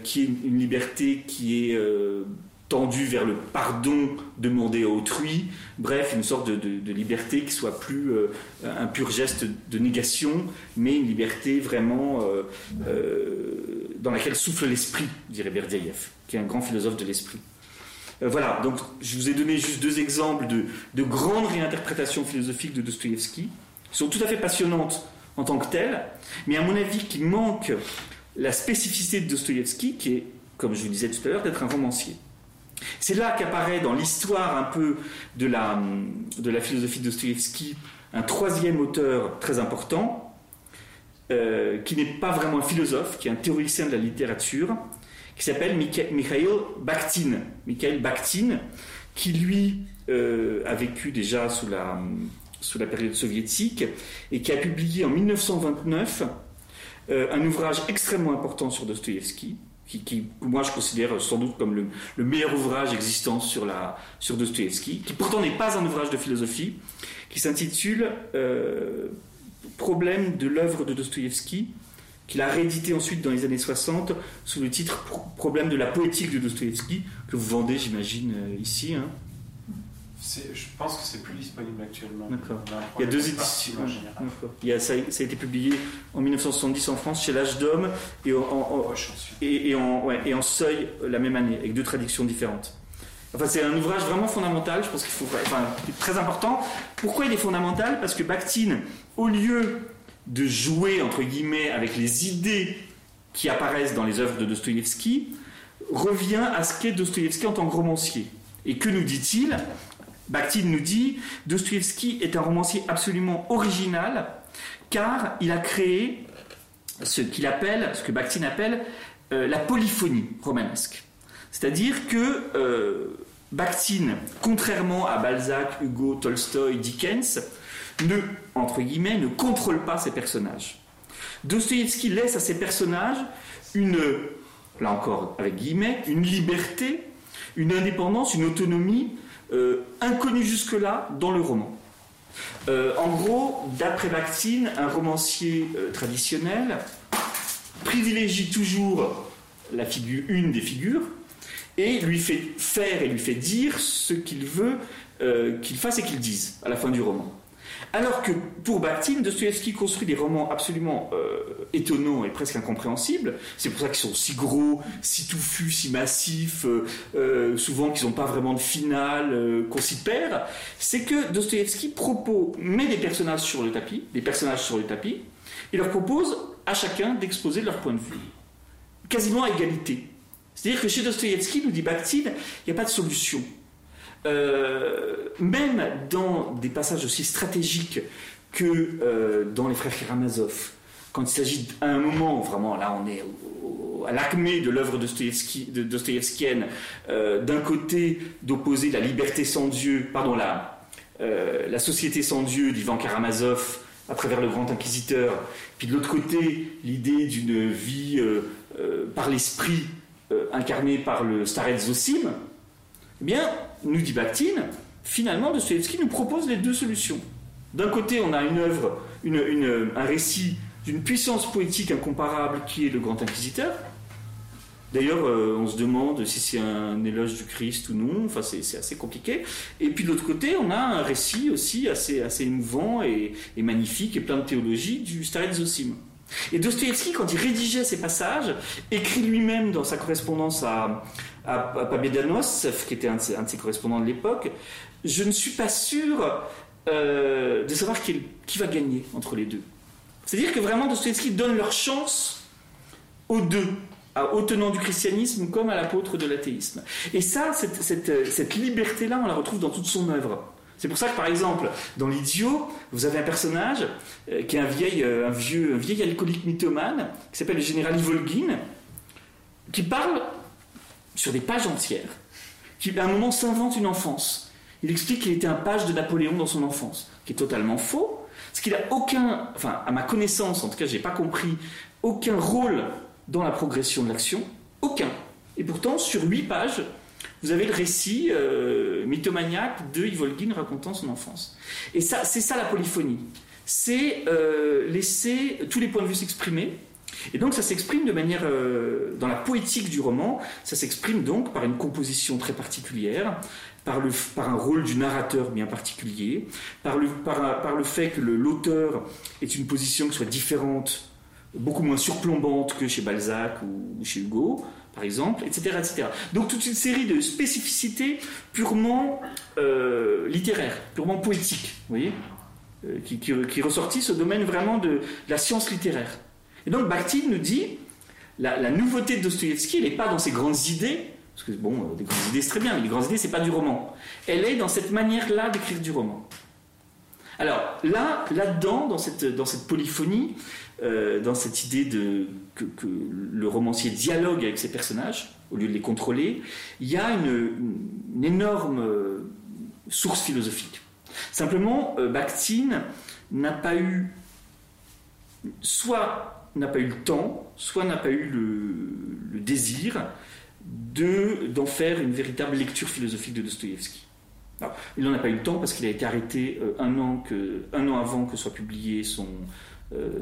S2: qui est une liberté qui est tendu vers le pardon demandé à autrui, bref, une sorte de, liberté qui soit plus euh, un pur geste de négation, mais une liberté vraiment euh, euh, dans laquelle souffle l'esprit, dirait Berdyaev, qui est un grand philosophe de l'esprit. voilà, donc je vous ai donné juste deux exemples de, de grandes réinterprétations philosophiques de Dostoïevski, qui sont tout à fait passionnantes en tant que telles, mais à mon avis qui manquent la spécificité de Dostoïevski, qui est, comme je vous disais tout à l'heure, d'être un romancier. C'est là qu'apparaît dans l'histoire un peu de la, de la philosophie de Dostoevsky un troisième auteur très important, euh, qui n'est pas vraiment un philosophe, qui est un théoricien de la littérature, qui s'appelle Mikhail Bakhtin. Mikhail Bakhtin, qui lui euh, a vécu déjà sous la, sous la période soviétique et qui a publié en 1929 euh, un ouvrage extrêmement important sur Dostoïevski, qui, moi je considère sans doute comme le, le meilleur ouvrage existant sur, la, sur Dostoïevski, qui pourtant n'est pas un ouvrage de philosophie, qui s'intitule euh, Problème de l'œuvre de Dostoïevski, qu'il a réédité ensuite dans les années 60 sous le titre Problème de la poétique de Dostoïevski, que vous vendez, j'imagine, euh, ici. Hein.
S1: Je pense que c'est plus disponible actuellement.
S2: D'accord. Il y a deux éditions. Il y a, ça, a, été publié en 1970 en France chez l'Âge d'Homme et en, et, et, en, ouais, et en Seuil euh, la même année, avec deux traductions différentes. Enfin, c'est un ouvrage vraiment fondamental, je pense qu'il faut. Enfin, très important. Pourquoi il est fondamental? Parce que Bakhtin, au lieu de jouer, entre guillemets, avec les idées qui apparaissent dans les œuvres de Dostoïevski, revient à ce qu'est Dostoïevski en tant que romancier. Et que nous dit-il? Bakhtin nous dit Dostoïevski est un romancier absolument original car il a créé ce qu'il appelle, ce que Bakhtin appelle euh, la polyphonie romanesque. C'est-à-dire que euh, Bakhtin, contrairement à Balzac, Hugo, Tolstoï, Dickens, ne, entre guillemets, ne contrôle pas ses personnages. Dostoïevski laisse à ses personnages une, là encore avec guillemets, une liberté, une indépendance, une autonomie euh, inconnue jusque-là dans le roman. Euh, en gros, d'après Bakhtin, un romancier euh, traditionnel privilégie toujours la figure, une des figures, et lui fait faire et lui fait dire ce qu'il veut qu'il fasse et qu'il dise à la fin du roman. Alors que pour Bakhtin, Dostoevsky construit des romans absolument euh, étonnants et presque incompréhensibles. C'est pour ça qu'ils sont si gros, si touffus, si massifs, euh, euh, souvent qu'ils n'ont pas vraiment de finale, qu'on s'y perd. C'est que Dostoevsky propose, met des personnages sur le tapis, des personnages sur le tapis, et leur propose à chacun d'exposer leur point de vue, quasiment à égalité. C'est-à-dire que chez Dostoevsky, nous dit Bakhtin, il n'y a pas de solution. Euh, même dans des passages aussi stratégiques que euh, dans les frères Karamazov, quand il s'agit à un moment, vraiment, là on est à l'acmé de l'œuvre dostoïevskienne, euh, d'un côté d'opposer la liberté sans Dieu, pardon, la, la société sans Dieu d'Ivan Karamazov à travers le grand inquisiteur, puis de l'autre côté l'idée d'une vie par l'esprit incarnée par le Starets Zosim, eh bien, nous dit Bakhtin, finalement, Dostoevsky nous propose les deux solutions. D'un côté, on a une œuvre, un récit d'une puissance poétique incomparable qui est le Grand Inquisiteur. D'ailleurs, euh, on se demande si c'est un éloge du Christ ou non, enfin c'est assez compliqué. Et puis de l'autre côté, on a un récit aussi assez, émouvant et, magnifique et plein de théologie du Starets Zosim. Et Dostoevsky, quand il rédigeait ces passages, écrit lui-même dans sa correspondance à, à, à qui était un de, ses, correspondants de l'époque, je ne suis pas sûr euh, de savoir qui, va gagner entre les deux. C'est-à-dire que vraiment Dostoevsky donne leur chance aux deux, aux tenants du christianisme comme à l'apôtre de l'athéisme. Et ça, cette liberté-là, on la retrouve dans toute son œuvre. C'est pour ça que, par exemple, dans L'Idiot, vous avez un personnage euh, qui est un vieil, euh, un vieux, un vieil alcoolique mythomane, qui s'appelle le général Ivolgin, qui parle sur des pages entières, qui à un moment s'invente une enfance. Il explique qu'il était un page de Napoléon dans son enfance, qui est totalement faux, parce qu'il n'a aucun, enfin, à ma connaissance, en tout cas, je n'ai pas compris, aucun rôle dans la progression de l'action, aucun. Et pourtant, sur huit pages, vous avez le récit euh, mythomaniaque de Ivolgin racontant son enfance. Et ça, c'est ça la polyphonie. C'est euh, laisser tous les points de vue s'exprimer. Et donc ça s'exprime de manière, euh, dans la poétique du roman, ça s'exprime donc par une composition très particulière, par, le, par un rôle du narrateur bien particulier, par le, par, par le fait que l'auteur ait une position qui soit différente, beaucoup moins surplombante que chez Balzac ou chez Hugo, par exemple, etc., etc. Donc toute une série de spécificités purement euh, littéraires, purement poétiques, vous voyez, euh, qui, qui, ressortissent au domaine vraiment de, la science littéraire. Et donc Bakhtin nous dit, la, nouveauté de Dostoïevski, elle n'est pas dans ses grandes idées, parce que bon, euh, des grandes idées c'est très bien, mais les grandes idées c'est pas du roman. Elle est dans cette manière-là d'écrire du roman. Alors là, là-dedans, dans cette, dans cette polyphonie, euh, dans cette idée de, que, le romancier dialogue avec ses personnages, au lieu de les contrôler, il y a une, énorme euh, source philosophique. Simplement, Bakhtin n'a pas eu, soit n'a pas eu le temps, soit n'a pas eu le, désir de, d'en faire une véritable lecture philosophique de Dostoïevski. il n'en a pas eu le temps parce qu'il a été arrêté un, an que, un an avant que soit publié son, euh,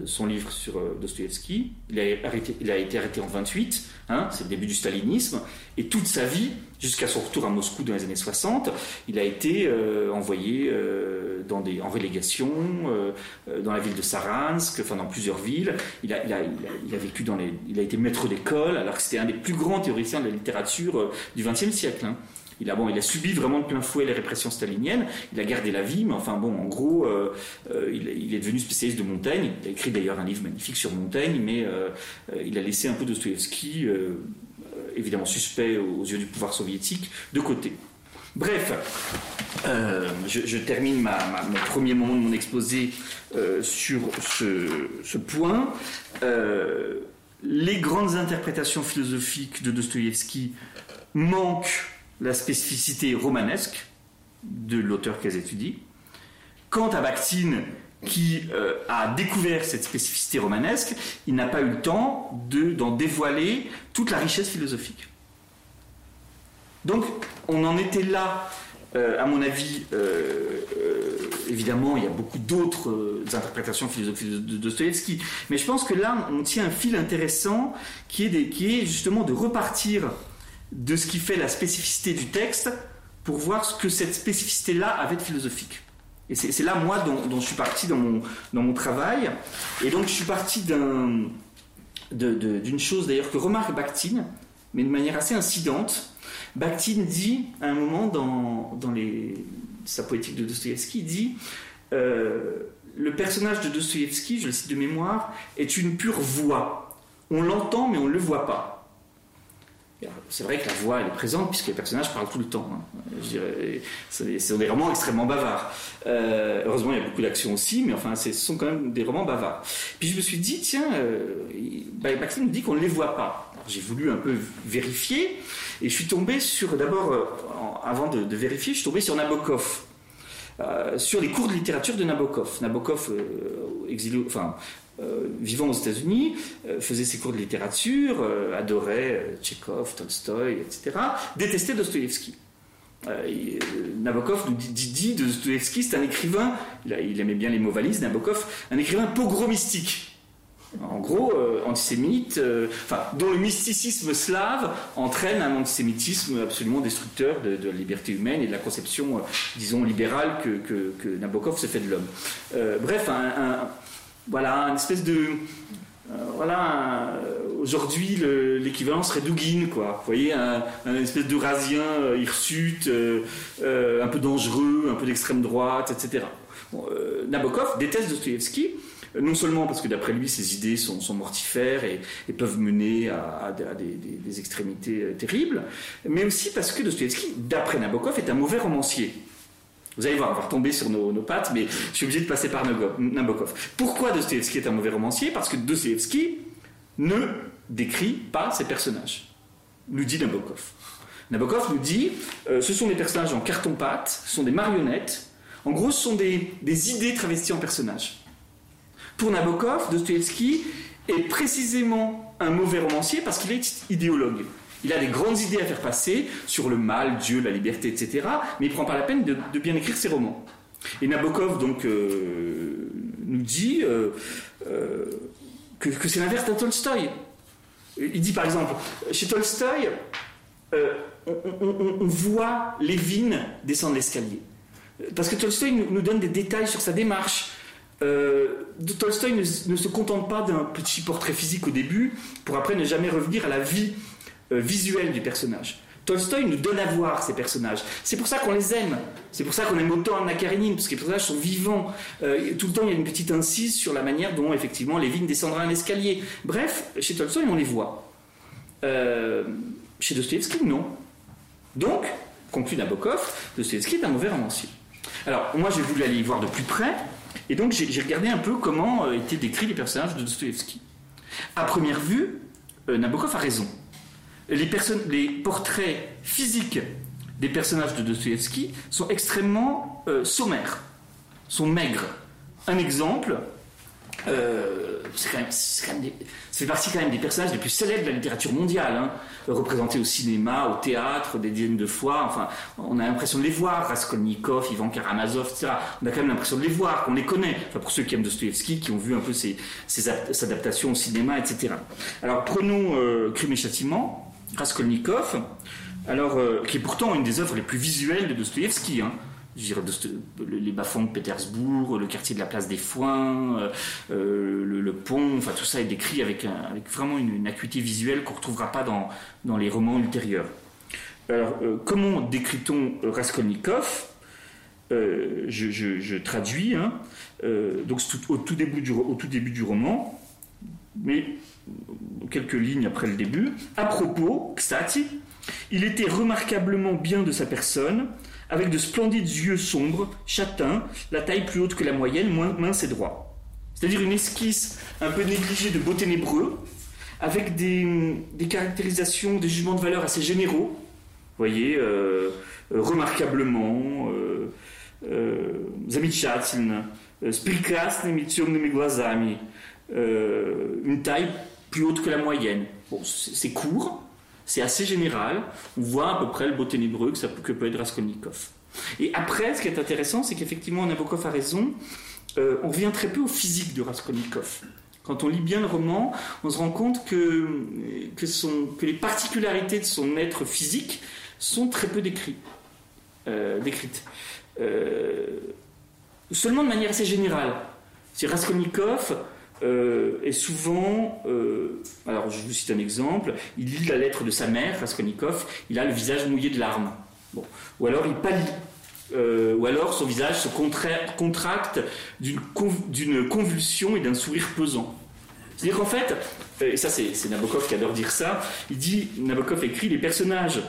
S2: son livre sur euh, Dostoevsky. Il a, été arrêté en 28, hein, c'est le début du stalinisme, et toute sa vie, jusqu'à son retour à Moscou dans les années 60, il a été euh, envoyé en relégation dans la ville de Saransk, enfin dans plusieurs villes. Il a, vécu dans les, il a été maître d'école, alors que c'était un des plus grands théoriciens de la littérature du XXe siècle. Hein. Il a, subi vraiment de plein fouet les répressions staliniennes, il a gardé la vie, mais enfin bon, en gros, euh, euh, il, est devenu spécialiste de Montaigne. Il a écrit d'ailleurs un livre magnifique sur Montaigne, mais euh, il a laissé un peu Dostoevsky, évidemment suspect aux yeux du pouvoir soviétique, de côté. Bref, je, termine ma, mon premier moment de mon exposé sur ce, ce point. les grandes interprétations philosophiques de Dostoïevski manquent la spécificité romanesque de l'auteur qu'elles étudient. Quant à Bakhtin, qui euh, a découvert cette spécificité romanesque, il n'a pas eu le temps d'en dévoiler toute la richesse philosophique. Donc, on en était là, euh, à mon avis, euh, évidemment, il y a beaucoup d'autres interprétations philosophiques de, Dostoevsky, mais je pense que là, on tient un fil intéressant qui est justement de repartir de ce qui fait la spécificité du texte pour voir ce que cette spécificité-là avait de philosophique. Et c'est là, moi, dont, je suis parti dans mon, dans mon travail. Et donc, je suis parti d'une chose, d'ailleurs, que remarque Bakhtin, mais de manière assez incidente. Bakhtin dit, à un moment, dans, dans les, sa poétique de Dostoïevski, dit euh, Le personnage de Dostoïevski, je le cite de mémoire, est une pure voix. On l'entend, mais on ne le voit pas. C'est vrai que la voix elle est présente puisque les personnages parlent tout le temps. Hein. Sont des romans extrêmement bavards. Euh, heureusement, il y a beaucoup d'action aussi, mais enfin, ce sont quand même des romans bavards. Puis je me suis dit, tiens, euh, Bakhtin nous dit qu'on ne les voit pas. J'ai voulu un peu vérifier et je suis tombé sur, d'abord, euh, avant de, vérifier, je suis tombé sur Nabokov. Euh, sur les cours de littérature de Nabokov. Nabokov, exilé, enfin, euh, vivant aux États-Unis, euh, faisait ses cours de littérature, euh, adorait Tchekhov, Tolstoï, etc., détestait Dostoïevski. Nabokov nous dit, de Dostoïevski, c'est un écrivain, il, aimait bien les mots valises, Nabokov, un écrivain pogromystique. En gros, antisémite, dont le mysticisme slave entraîne un antisémitisme absolument destructeur de, la liberté humaine et de la conception, disons, libérale que, Nabokov se fait de l'homme. bref, un voilà, une espèce de. Euh, voilà, euh, aujourd'hui l'équivalent serait Dugin, quoi. Vous voyez, un, espèce d'eurasien euh, hirsute, un peu dangereux, un peu d'extrême droite, etc. Nabokov déteste Dostoevsky, non seulement parce que d'après lui, ses idées sont, mortifères et, peuvent mener à, des, extrémités terribles, mais aussi parce que Dostoevsky, d'après Nabokov, est un mauvais romancier. Vous allez voir, on va retomber sur nos, pattes, mais je suis obligé de passer par Nabokov. Pourquoi Dostoevsky est un mauvais romancier? Parce que Dostoevsky ne décrit pas ses personnages, nous dit Nabokov. Nabokov nous dit euh, ce sont des personnages en carton-pâte, ce sont des marionnettes. En gros, ce sont des, des idées travesties en personnages. Pour Nabokov, Dostoevsky est précisément un mauvais romancier parce qu'il est idéologue. Il a des grandes idées à faire passer sur le mal, Dieu, la liberté, etc. Mais il prend pas la peine de, bien écrire ses romans. Et Nabokov donc euh, nous dit euh, euh, que, c'est l'inverse d'un Tolstoï. Il dit par exemple, chez Tolstoï, on, voit Lévin descendre l'escalier. Parce que Tolstoï nous, donne des détails sur sa démarche. Tolstoï ne, ne, se contente pas d'un petit portrait physique au début, pour après ne jamais revenir à la vie euh, visuel du personnage. Tolstoï nous donne à voir ces personnages. C'est pour ça qu'on les aime. C'est pour ça qu'on aime autant Anna Karenine, parce que les personnages sont vivants. Euh, tout le temps, il y a une petite incise sur la manière dont, effectivement, Lévin descendra un escalier. Bref, chez Tolstoï, on les voit. Euh, chez Dostoevsky, non. Donc, conclut Nabokov, Dostoevsky est un mauvais romancier. Alors, moi, j'ai voulu aller y voir de plus près, et donc j'ai regardé un peu comment euh, étaient décrits les personnages de Dostoevsky. À première vue, euh, Nabokov a raison. Les, portraits physiques des personnages de Dostoevsky sont extrêmement euh, sommaires, sont maigres. Un exemple, euh, c'est quand même, partie quand même des personnages les plus célèbres de la littérature mondiale, hein. représentés au cinéma, au théâtre, des dizaines de fois. Enfin, on a l'impression de les voir, Raskolnikov, Ivan Karamazov, etc. On a quand même l'impression de les voir, qu'on les connaît. Enfin, pour ceux qui aiment Dostoevsky, qui ont vu un peu ses, adaptations au cinéma, etc. Alors, prenons euh, Crime et Châtiment, Raskolnikov, alors, euh, qui est pourtant une des œuvres les plus visuelles de Dostoevsky. Hein je les bas-fonds de Pétersbourg, le quartier de la place des Foins, euh, euh, le, pont, enfin tout ça est décrit avec, vraiment une, acuité visuelle qu'on ne retrouvera pas dans, dans les romans ultérieurs. Alors, comment décrit-on Raskolnikov? Je, traduis, hein, donc au, tout début du, au tout début du roman, mais quelques lignes après le début. À propos, Xati, il était remarquablement bien de sa personne, avec de splendides yeux sombres, châtains, la taille plus haute que la moyenne, moins mince et droit. C'est-à-dire une esquisse un peu négligée de beau ténébreux, avec des, caractérisations, des jugements de valeur assez généraux. Vous voyez, euh, euh, remarquablement, euh, euh, замечательно, une taille plus haute que la moyenne. C'est court, c'est assez général. On voit à peu près le beau ténébreux que, que peut être Raskolnikov. Et après, ce qui est intéressant, c'est qu'effectivement, Nabokov a raison. Euh, on revient très peu au physique de Raskolnikov. Quand on lit bien le roman, on se rend compte que, que, les particularités de son être physique sont très peu euh, décrites. Euh, seulement de manière assez générale. C'est Raskolnikov, euh, et souvent, euh, alors je vous cite un exemple, il lit la lettre de sa mère, Raskolnikov, il a le visage mouillé de larmes. Bon. Ou alors il pâlit. Euh, ou alors son visage se contracte d'une convulsion et d'un sourire pesant. C'est-à-dire qu'en fait, et ça c'est Nabokov qui adore dire ça, il dit, Nabokov écrit, les personnages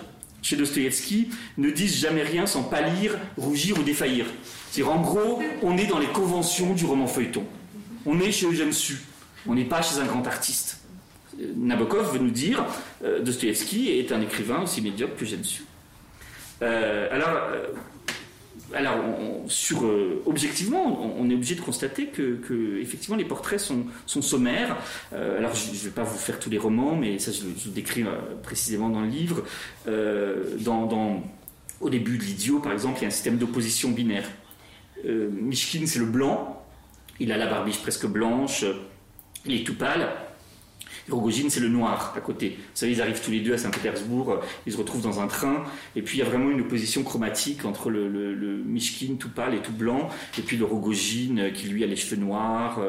S2: chez Dostoïevski ne disent jamais rien sans pâlir, rougir ou défaillir. C'est-à-dire en gros, on est dans les conventions du roman feuilleton. On est chez Eugène Su, on n'est pas chez un grand artiste. Nabokov veut nous dire euh, Dostoevsky est un écrivain aussi médiocre que Eugène Su. Euh, alors, euh, alors sur, objectivement, on, est obligé de constater que, effectivement les portraits sont, sommaires. alors je ne vais pas vous faire tous les romans, mais ça je, je le décris précisément dans le livre. Dans, au début de l'idiot, par exemple, il y a un système d'opposition binaire. Mishkin, c'est le blanc, il a la barbiche presque blanche, il est tout pâle. Rogojin, c'est le noir à côté. Vous savez, ils arrivent tous les deux à Saint-Pétersbourg, ils se retrouvent dans un train, et puis il y a vraiment une opposition chromatique entre le, Mishkin tout pâle et tout blanc, et puis le Rogojin qui lui a les cheveux noirs,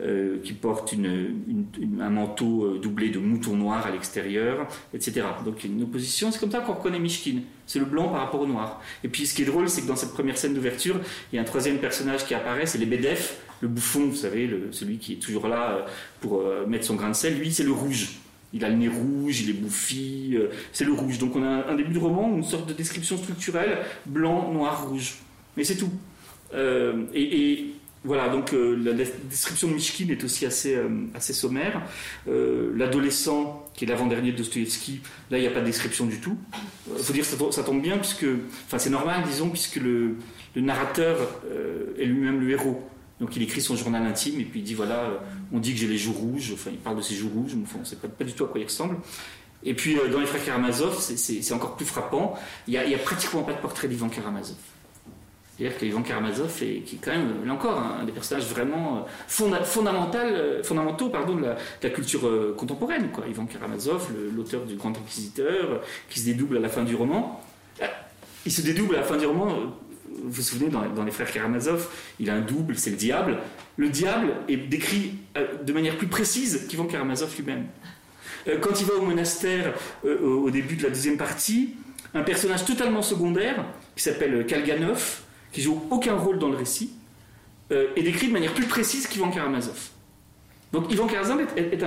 S2: euh, qui porte un manteau euh, doublé de mouton noir à l'extérieur, etc. Donc il y a une opposition, c'est comme ça qu'on reconnaît Mishkin. C'est le blanc par rapport au noir. Et puis ce qui est drôle, c'est que dans cette première scène d'ouverture, il y a un troisième personnage qui apparaît, c'est les Bedef, le bouffon, vous savez, celui qui est toujours là euh, pour euh, mettre son grain de sel, lui, c'est le rouge. Il a le nez rouge, il est bouffi, euh, c'est le rouge. Donc on a un début de roman, une sorte de description structurelle, blanc, noir, rouge. Mais c'est tout. et, voilà, donc la description de Mishkin est aussi assez, sommaire. L'adolescent, qui est l'avant-dernier de Dostoevsky, là, il n'y a pas de description du tout. Il faut dire que ça, tombe bien, puisque, enfin c'est normal, disons, puisque le narrateur est lui-même le héros. Donc il écrit son journal intime et puis il dit voilà, euh, on dit que j'ai les joues rouges, enfin il parle de ses joues rouges, mais on ne sait pas, du tout à quoi il ressemble. Et puis euh, dans les frères Karamazov, c'est encore plus frappant, il n'y a, pratiquement pas de portrait d'Ivan Karamazov. C'est-à-dire qu'Ivan Karamazov est, quand même, là encore, un des personnages vraiment euh, fondamental, fondamentaux pardon, de, la, culture contemporaine. Ivan Karamazov, l'auteur du Grand Inquisiteur, qui se dédouble à la fin du roman. Il se dédouble à la fin du roman vous vous souvenez, dans, les frères Karamazov, il a un double, c'est le diable. Le diable est décrit euh, de manière plus précise qu'Ivan Karamazov lui-même. Euh, quand il va au monastère euh, au début de la deuxième partie, un personnage totalement secondaire, qui s'appelle Kalganov, qui joue aucun rôle dans le récit, est décrit de manière plus précise qu'Ivan Karamazov. Donc Ivan Karamazov est,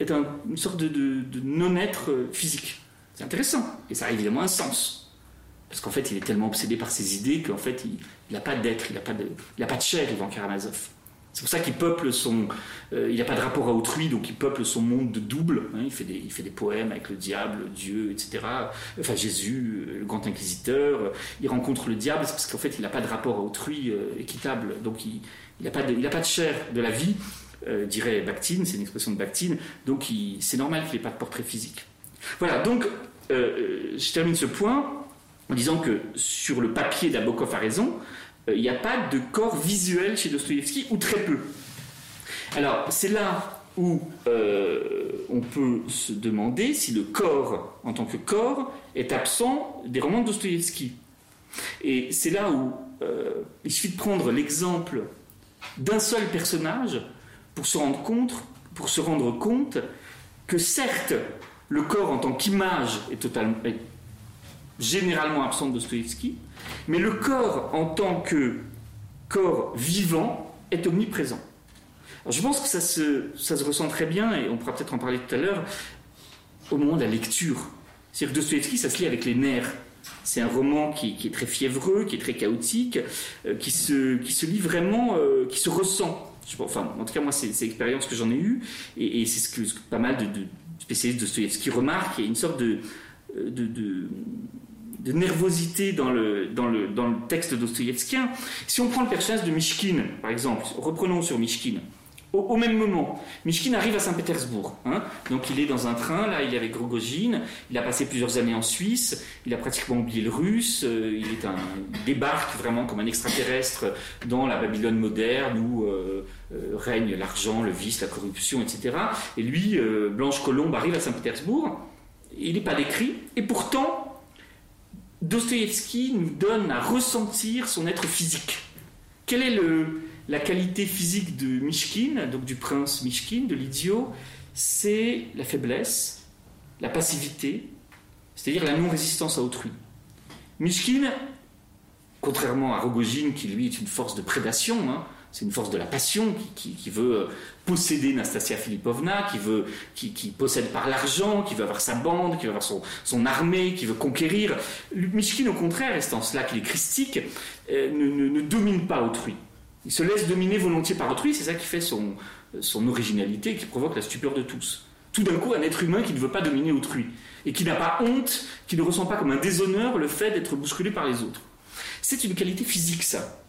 S2: est, une sorte de non-être physique. C'est intéressant, et ça a évidemment un sens. Parce qu'en fait, il est tellement obsédé par ses idées qu'en fait, il n'a pas d'être, il n'a pas, de, pas de chair, Ivan Karamazov. C'est pour ça qu'il peuple son. Euh, il n'a pas de rapport à autrui, donc il peuple son monde de double. Hein. il, fait des, il fait des poèmes avec le diable, Dieu, etc. Enfin, Jésus, euh, le grand inquisiteur. Il rencontre le diable, parce qu'en fait, il n'a pas de rapport à autrui euh, équitable. Donc, il n'a pas, de, pas de chair de la vie, dirait Bakhtin, c'est une expression de Bakhtin. Donc, c'est normal qu'il n'ait pas de portrait physique. Voilà, donc, je termine ce point en disant que sur le papier, Nabokov a raison il n'y a pas de corps visuel chez Dostoïevski, ou très peu. Alors, c'est là où euh, on peut se demander si le corps, en tant que corps, est absent des romans de Dostoïevski. Et c'est là où euh, il suffit de prendre l'exemple d'un seul personnage pour se rendre compte, que certes, le corps en tant qu'image est, totalement, généralement absent de Dostoïevski, mais le corps, en tant que corps vivant, est omniprésent. je pense que ça se, ça se ressent très bien, et on pourra peut-être en parler tout à l'heure, au moment de la lecture. C'est-à-dire que Dostoevsky, ça se lit avec les nerfs. C'est un roman qui, est très fiévreux, qui est très chaotique, euh, qui, se, qui se lit vraiment, euh, qui se ressent. enfin, en tout cas, moi, c'est l'expérience que j'en ai eue, et, c'est ce que, pas mal de, spécialistes de Dostoevsky remarquent. Il y a une sorte de, de nervosité dans le, dans le, dans le texte dostoïevskien. Si on prend le personnage de Mishkin, par exemple, reprenons sur Mishkin. Au, même moment, Mishkin arrive à Saint-Pétersbourg. Hein. donc il est dans un train, là il est avec Grogogine, il a passé plusieurs années en Suisse, il a pratiquement oublié le russe, euh, il, est un, débarque vraiment comme un extraterrestre dans la Babylone moderne où euh, euh, règne l'argent, le vice, la corruption, etc. Et lui, Blanche Colombe, arrive à Saint-Pétersbourg, il n'est pas décrit, et pourtant Dostoïevski nous donne à ressentir son être physique. Quelle est la qualité physique de Mishkin, donc du prince Mishkin, de l'idiot? C'est la faiblesse, la passivité, c'est-à-dire la non-résistance à autrui. Mishkin, contrairement à Rogojin, qui lui est une force de prédation, hein, c'est une force de la passion qui, veut euh, posséder Nastasia Filipovna, qui, veut, qui, possède par l'argent, qui veut avoir sa bande, qui veut avoir son, armée, qui veut conquérir. Mishkin, au contraire, est en cela qu'il est christique, euh, ne, domine pas autrui. Il se laisse dominer volontiers par autrui, c'est ça qui fait son, son originalité, qui provoque la stupeur de tous. Tout d'un coup, un être humain qui ne veut pas dominer autrui, et qui n'a pas honte, qui ne ressent pas comme un déshonneur le fait d'être bousculé par les autres. C'est une qualité physique, ça.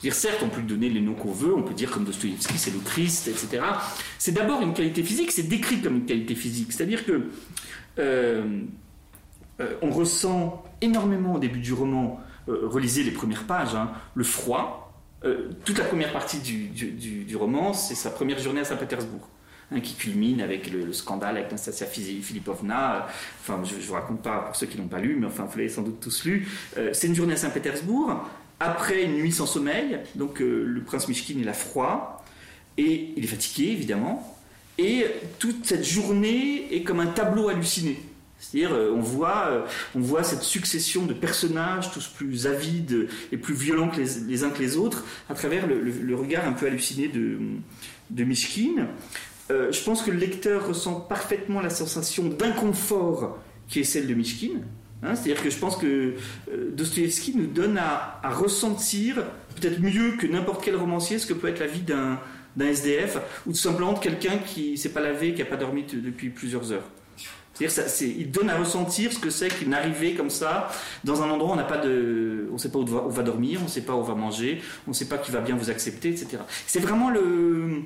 S2: Dire, certes, on peut lui donner les noms qu'on veut, on peut dire comme Dostoïevski, c'est le Christ, etc. C'est d'abord une qualité physique, c'est décrit comme une qualité physique. C'est-à-dire que euh, euh, on ressent énormément au début du roman, euh, relisez les premières pages, hein, le froid. toute la première partie du, roman, c'est sa première journée à Saint-Pétersbourg. Hein, qui culmine avec le, scandale avec Nastasia Filipovna. Enfin, je ne vous raconte pas pour ceux qui n'ont pas lu, mais enfin, vous l'avez sans doute tous lu. c'est une journée à Saint-Pétersbourg après une nuit sans sommeil, donc euh, le prince Mishkin il a froid et il est fatigué évidemment. Et toute cette journée est comme un tableau halluciné. C'est-à-dire, euh, on voit, euh, on voit cette succession de personnages, tous plus avides et plus violents que les, uns que les autres, à travers le, regard un peu halluciné de, de Mishkin. je pense que le lecteur ressent parfaitement la sensation d'inconfort qui est celle de Mishkin. Hein, c'est-à-dire que je pense que euh, Dostoevsky nous donne à, ressentir, peut-être mieux que n'importe quel romancier, ce que peut être la vie d'un, SDF, ou tout simplement de quelqu'un qui ne s'est pas lavé, qui n'a pas dormi depuis plusieurs heures. C'est-à-dire il donne à ressentir ce que c'est qu'une arrivée comme ça dans un endroit où on n'a sait pas où on va dormir, on ne sait pas où on va manger, on ne sait pas qui va bien vous accepter, etc. C'est vraiment euh,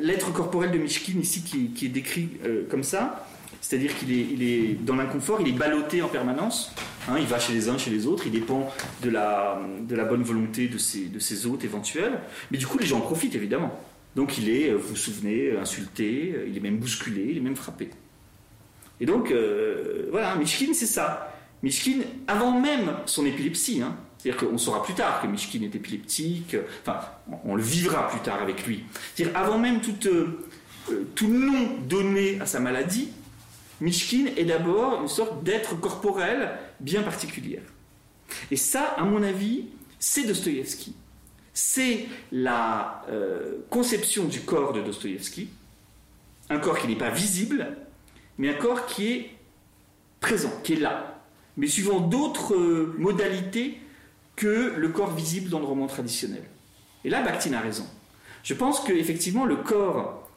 S2: l'être corporel de Mishkin ici qui, est décrit euh, comme ça. C'est-à-dire qu'il est, dans l'inconfort, il est ballotté en permanence. Hein, il va chez les uns, chez les autres, il dépend de la, bonne volonté de ses, de hôtes éventuels. Mais du coup, les gens en profitent évidemment. Donc il est, vous vous souvenez, insulté, il est même bousculé, il est même frappé. Et donc, euh, voilà, Mishkin, c'est ça. Mishkin, avant même son épilepsie, hein, c'est-à-dire qu'on saura plus tard que Mishkin est épileptique, enfin, on le vivra plus tard avec lui. C'est-à-dire, avant même tout, euh, tout nom donné à sa maladie, Mishkin est d'abord une sorte d'être corporel bien particulière. Et ça, à mon avis, c'est Dostoïevski. C'est la euh, conception du corps de Dostoïevski, un corps qui n'est pas visible, mais un corps qui est présent, qui est là, mais suivant d'autres euh, modalités que le corps visible dans le roman traditionnel. Et là, Bakhtin a raison. Je pense qu'effectivement, le corps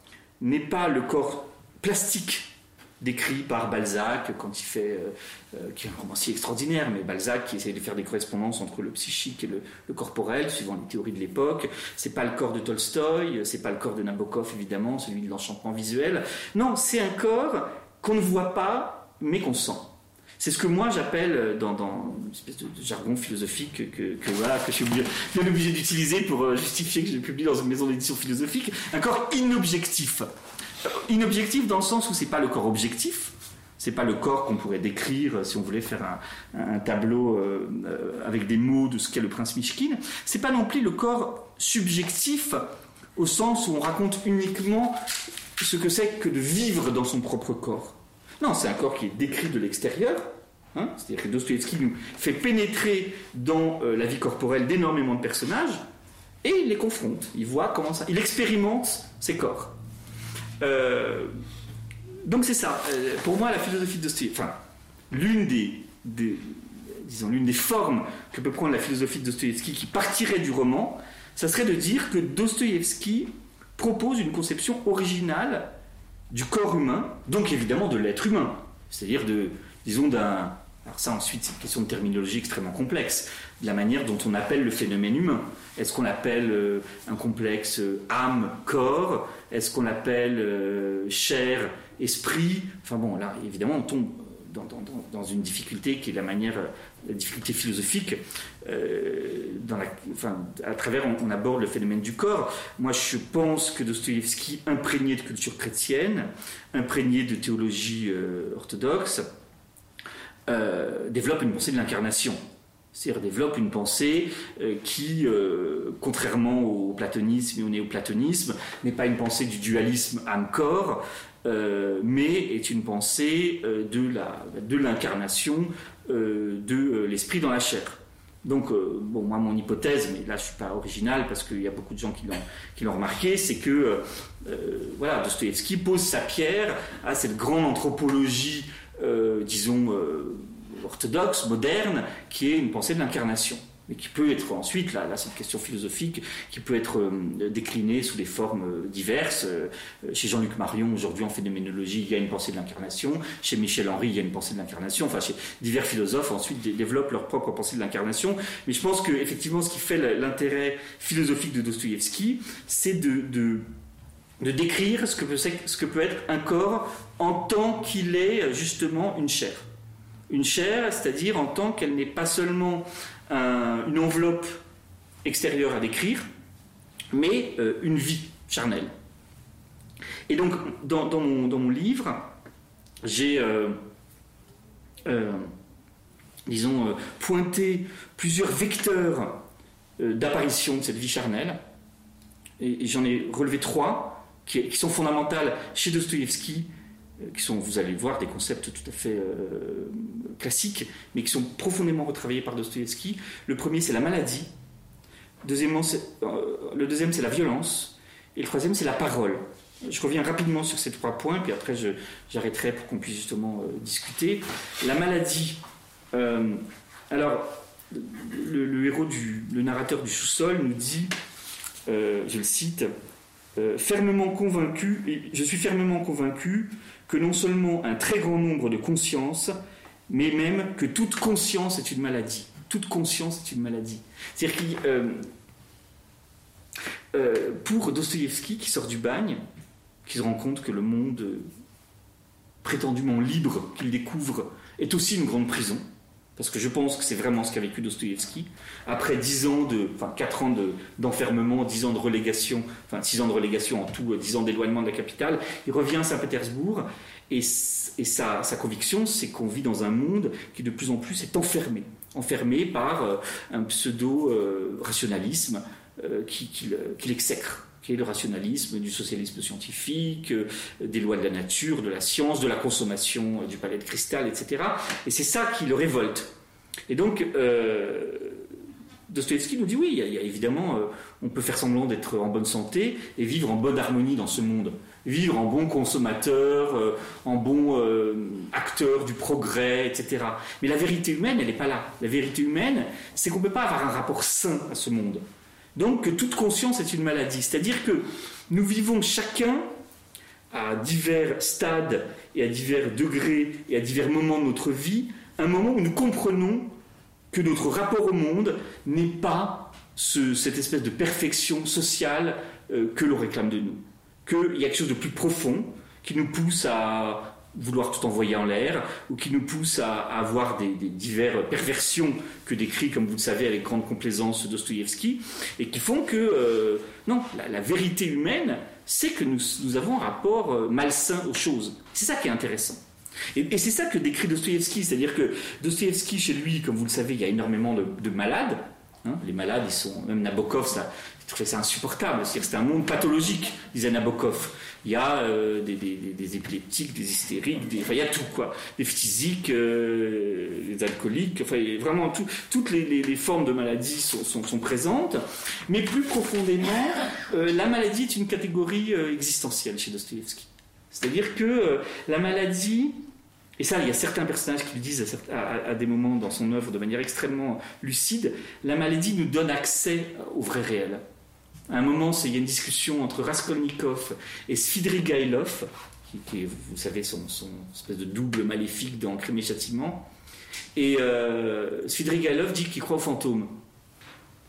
S2: n'est pas le corps plastique décrit par Balzac quand il fait, euh, euh, qui est un romancier extraordinaire, mais Balzac qui essaie de faire des correspondances entre le psychique et le, corporel, suivant les théories de l'époque. C'est pas le corps de Tolstoï, c'est pas le corps de Nabokov évidemment, celui de l'enchantement visuel. Non, c'est un corps qu'on ne voit pas, mais qu'on sent. C'est ce que moi j'appelle, dans, une espèce de, jargon philosophique que, voilà, que je suis bien obligé d'utiliser pour euh, justifier que je publie dans une maison d'édition philosophique, un corps inobjectif. Inobjectif dans le sens où c'est pas le corps objectif, c'est pas le corps qu'on pourrait décrire si on voulait faire un, tableau euh, euh, avec des mots de ce qu'est le prince Mishkin. C'est pas non plus le corps subjectif au sens où on raconte uniquement ce que c'est que de vivre dans son propre corps. Non, c'est un corps qui est décrit de l'extérieur. Hein, C'est-à-dire que Dostoevsky nous fait pénétrer dans euh, la vie corporelle d'énormément de personnages et il les confronte. Il voit comment ça. Il expérimente ses corps. Euh, donc c'est ça. Euh, pour moi, la philosophie de Dostoevsky, enfin, l'une des, disons, l'une des formes que peut prendre la philosophie de Dostoevsky qui partirait du roman, ça serait de dire que Dostoevsky propose une conception originale du corps humain, donc évidemment de l'être humain, c'est-à-dire de, disons, d'un. Alors ça ensuite c'est une question de terminologie extrêmement complexe, la manière dont on appelle le phénomène humain. Est-ce qu'on appelle euh, un complexe euh, âme-corps Est-ce qu'on appelle euh, chair, esprit? Enfin bon, là évidemment on tombe dans, une difficulté qui est la manière, la difficulté philosophique, à travers on, aborde le phénomène du corps. Moi je pense que Dostoïevski, imprégné de culture chrétienne, imprégné de théologie orthodoxe, développe une pensée de l'incarnation. C'est-à-dire développe une pensée euh, qui, euh, contrairement au platonisme et au néoplatonisme, n'est pas une pensée du dualisme âme-corps, euh, mais est une pensée de l'incarnation de, l'esprit dans la chair. Donc, bon, moi, mon hypothèse, mais là, je ne suis pas original parce qu'il y a beaucoup de gens qui l'ont remarqué, c'est que, voilà, Dostoevsky pose sa pierre à cette grande anthropologie, disons, orthodoxe, moderne, qui est une pensée de l'incarnation mais qui peut être ensuite, là, là c'est une question philosophique, qui peut être euh, déclinée sous des formes euh, diverses. Euh, chez Jean-Luc Marion, aujourd'hui en phénoménologie, il y a une pensée de l'incarnation. Chez Michel Henry, il y a une pensée de l'incarnation. Enfin, chez divers philosophes, ensuite, développent leur propre pensée de l'incarnation. Mais je pense que, effectivement, ce qui fait l'intérêt philosophique de Dostoïevski, c'est de, de, de, décrire ce que, peut, ce que peut être un corps en tant qu'il est justement une chair une chair, c'est-à-dire en tant qu'elle n'est pas seulement une enveloppe extérieure à décrire, mais euh, une vie charnelle. Et donc, dans, mon, livre, j'ai, euh, euh, disons, pointé plusieurs vecteurs d'apparition de cette vie charnelle, et, j'en ai relevé trois qui, sont fondamentales chez Dostoïevski, euh, qui sont, vous allez voir, des concepts tout à fait euh, classiques, mais qui sont profondément retravaillés par Dostoevsky. Le premier, c'est la maladie. Deuxièmement, euh, le deuxième, c'est la violence. Et le troisième, c'est la parole. Je reviens rapidement sur ces trois points, puis après, j'arrêterai pour qu'on puisse justement discuter. La maladie. alors, le, héros, du, le narrateur du sous-sol nous dit, je le cite, fermement convaincu, et je suis fermement convaincu que non seulement un très grand nombre de consciences, mais même que toute conscience est une maladie. Toute conscience est une maladie. C'est-à-dire que euh, euh, pour Dostoïevski, qui sort du bagne, qui se rend compte que le monde prétendument libre qu'il découvre est aussi une grande prison, parce que je pense que c'est vraiment ce qu'a vécu Dostoïevski. Après 10 ans de, enfin 4 ans d'enfermement, 10 ans de relégation, enfin 6 ans de relégation en tout, 10 ans d'éloignement de la capitale, il revient à Saint-Pétersbourg. Et, et sa, conviction, c'est qu'on vit dans un monde qui de plus en plus est enfermé, enfermé par euh, un pseudo-rationalisme euh, qui, qui, qui l'exècre qui est le rationalisme du socialisme scientifique, euh, des lois de la nature, de la science, de la consommation euh, du palais de cristal, etc. Et c'est ça qui le révolte. Et donc, euh, Dostoevsky nous dit oui, évidemment, on peut faire semblant d'être en bonne santé et vivre en bonne harmonie dans ce monde. vivre en bon consommateur, euh, en bon euh, acteur du progrès, etc. Mais la vérité humaine, elle n'est pas là. La vérité humaine, c'est qu'on ne peut pas avoir un rapport sain à ce monde. Donc que toute conscience est une maladie. C'est-à-dire que nous vivons chacun à divers stades et à divers degrés et à divers moments de notre vie, un moment où nous comprenons que notre rapport au monde n'est pas cette espèce de perfection sociale euh, que l'on réclame de nous qu'il y a quelque chose de plus profond qui nous pousse à vouloir tout envoyer en l'air, ou qui nous pousse à, avoir des, diverses perversions que décrit, comme vous le savez, avec grande complaisance Dostoïevski, et qui font que, euh, non, la, vérité humaine, c'est que nous, avons un rapport euh, malsain aux choses. C'est ça qui est intéressant. Et, c'est ça que décrit Dostoïevski, c'est-à-dire que Dostoïevski, chez lui, comme vous le savez, il y a énormément de, malades, hein. les malades, ils sont, même Nabokov, ça, je ça insupportable. C'est un monde pathologique, disait Nabokov. Il y a euh, des, épileptiques, des hystériques, enfin, il y a tout, quoi. Des physiques, euh, des alcooliques, enfin, vraiment toutes les, formes de maladie sont, présentes. Mais plus profondément, euh, la maladie est une catégorie existentielle chez Dostoevsky. C'est-à-dire que la maladie, et ça, il y a certains personnages qui le disent à, des moments dans son œuvre de manière extrêmement lucide, la maladie nous donne accès au vrai réel. À un moment, il y a une discussion entre Raskolnikov et Svidrigailov, qui, est, vous savez, son, espèce de double maléfique dans Crime et Châtiment. Et euh, Svidrigailov dit qu'il croit aux fantômes.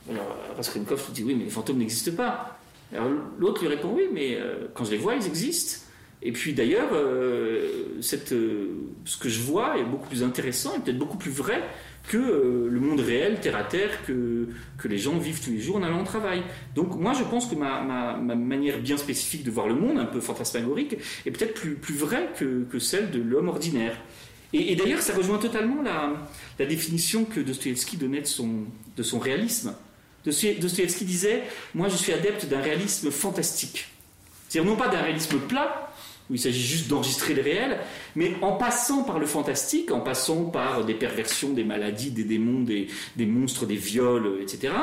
S2: Alors Raskolnikov dit oui, mais les fantômes n'existent pas. Alors l'autre lui répond oui, mais euh, quand je les vois, ils existent. Et puis d'ailleurs, euh, euh, ce que je vois est beaucoup plus intéressant et peut-être beaucoup plus vrai que euh, le monde réel, terre à terre, que, que les gens vivent tous les jours en allant au travail. Donc moi je pense que ma, ma, manière bien spécifique de voir le monde, un peu fantasmagorique, est peut-être plus, plus vraie que, que celle de l'homme ordinaire. Et, d'ailleurs ça rejoint totalement la, la définition que Dostoevsky donnait de son, de son réalisme. Dostoevsky disait, moi je suis adepte d'un réalisme fantastique. C'est-à-dire non pas d'un réalisme plat, où il s'agit juste d'enregistrer le réel, mais en passant par le fantastique, en passant par des perversions, des maladies, des démons, des, monstres, des viols, etc.,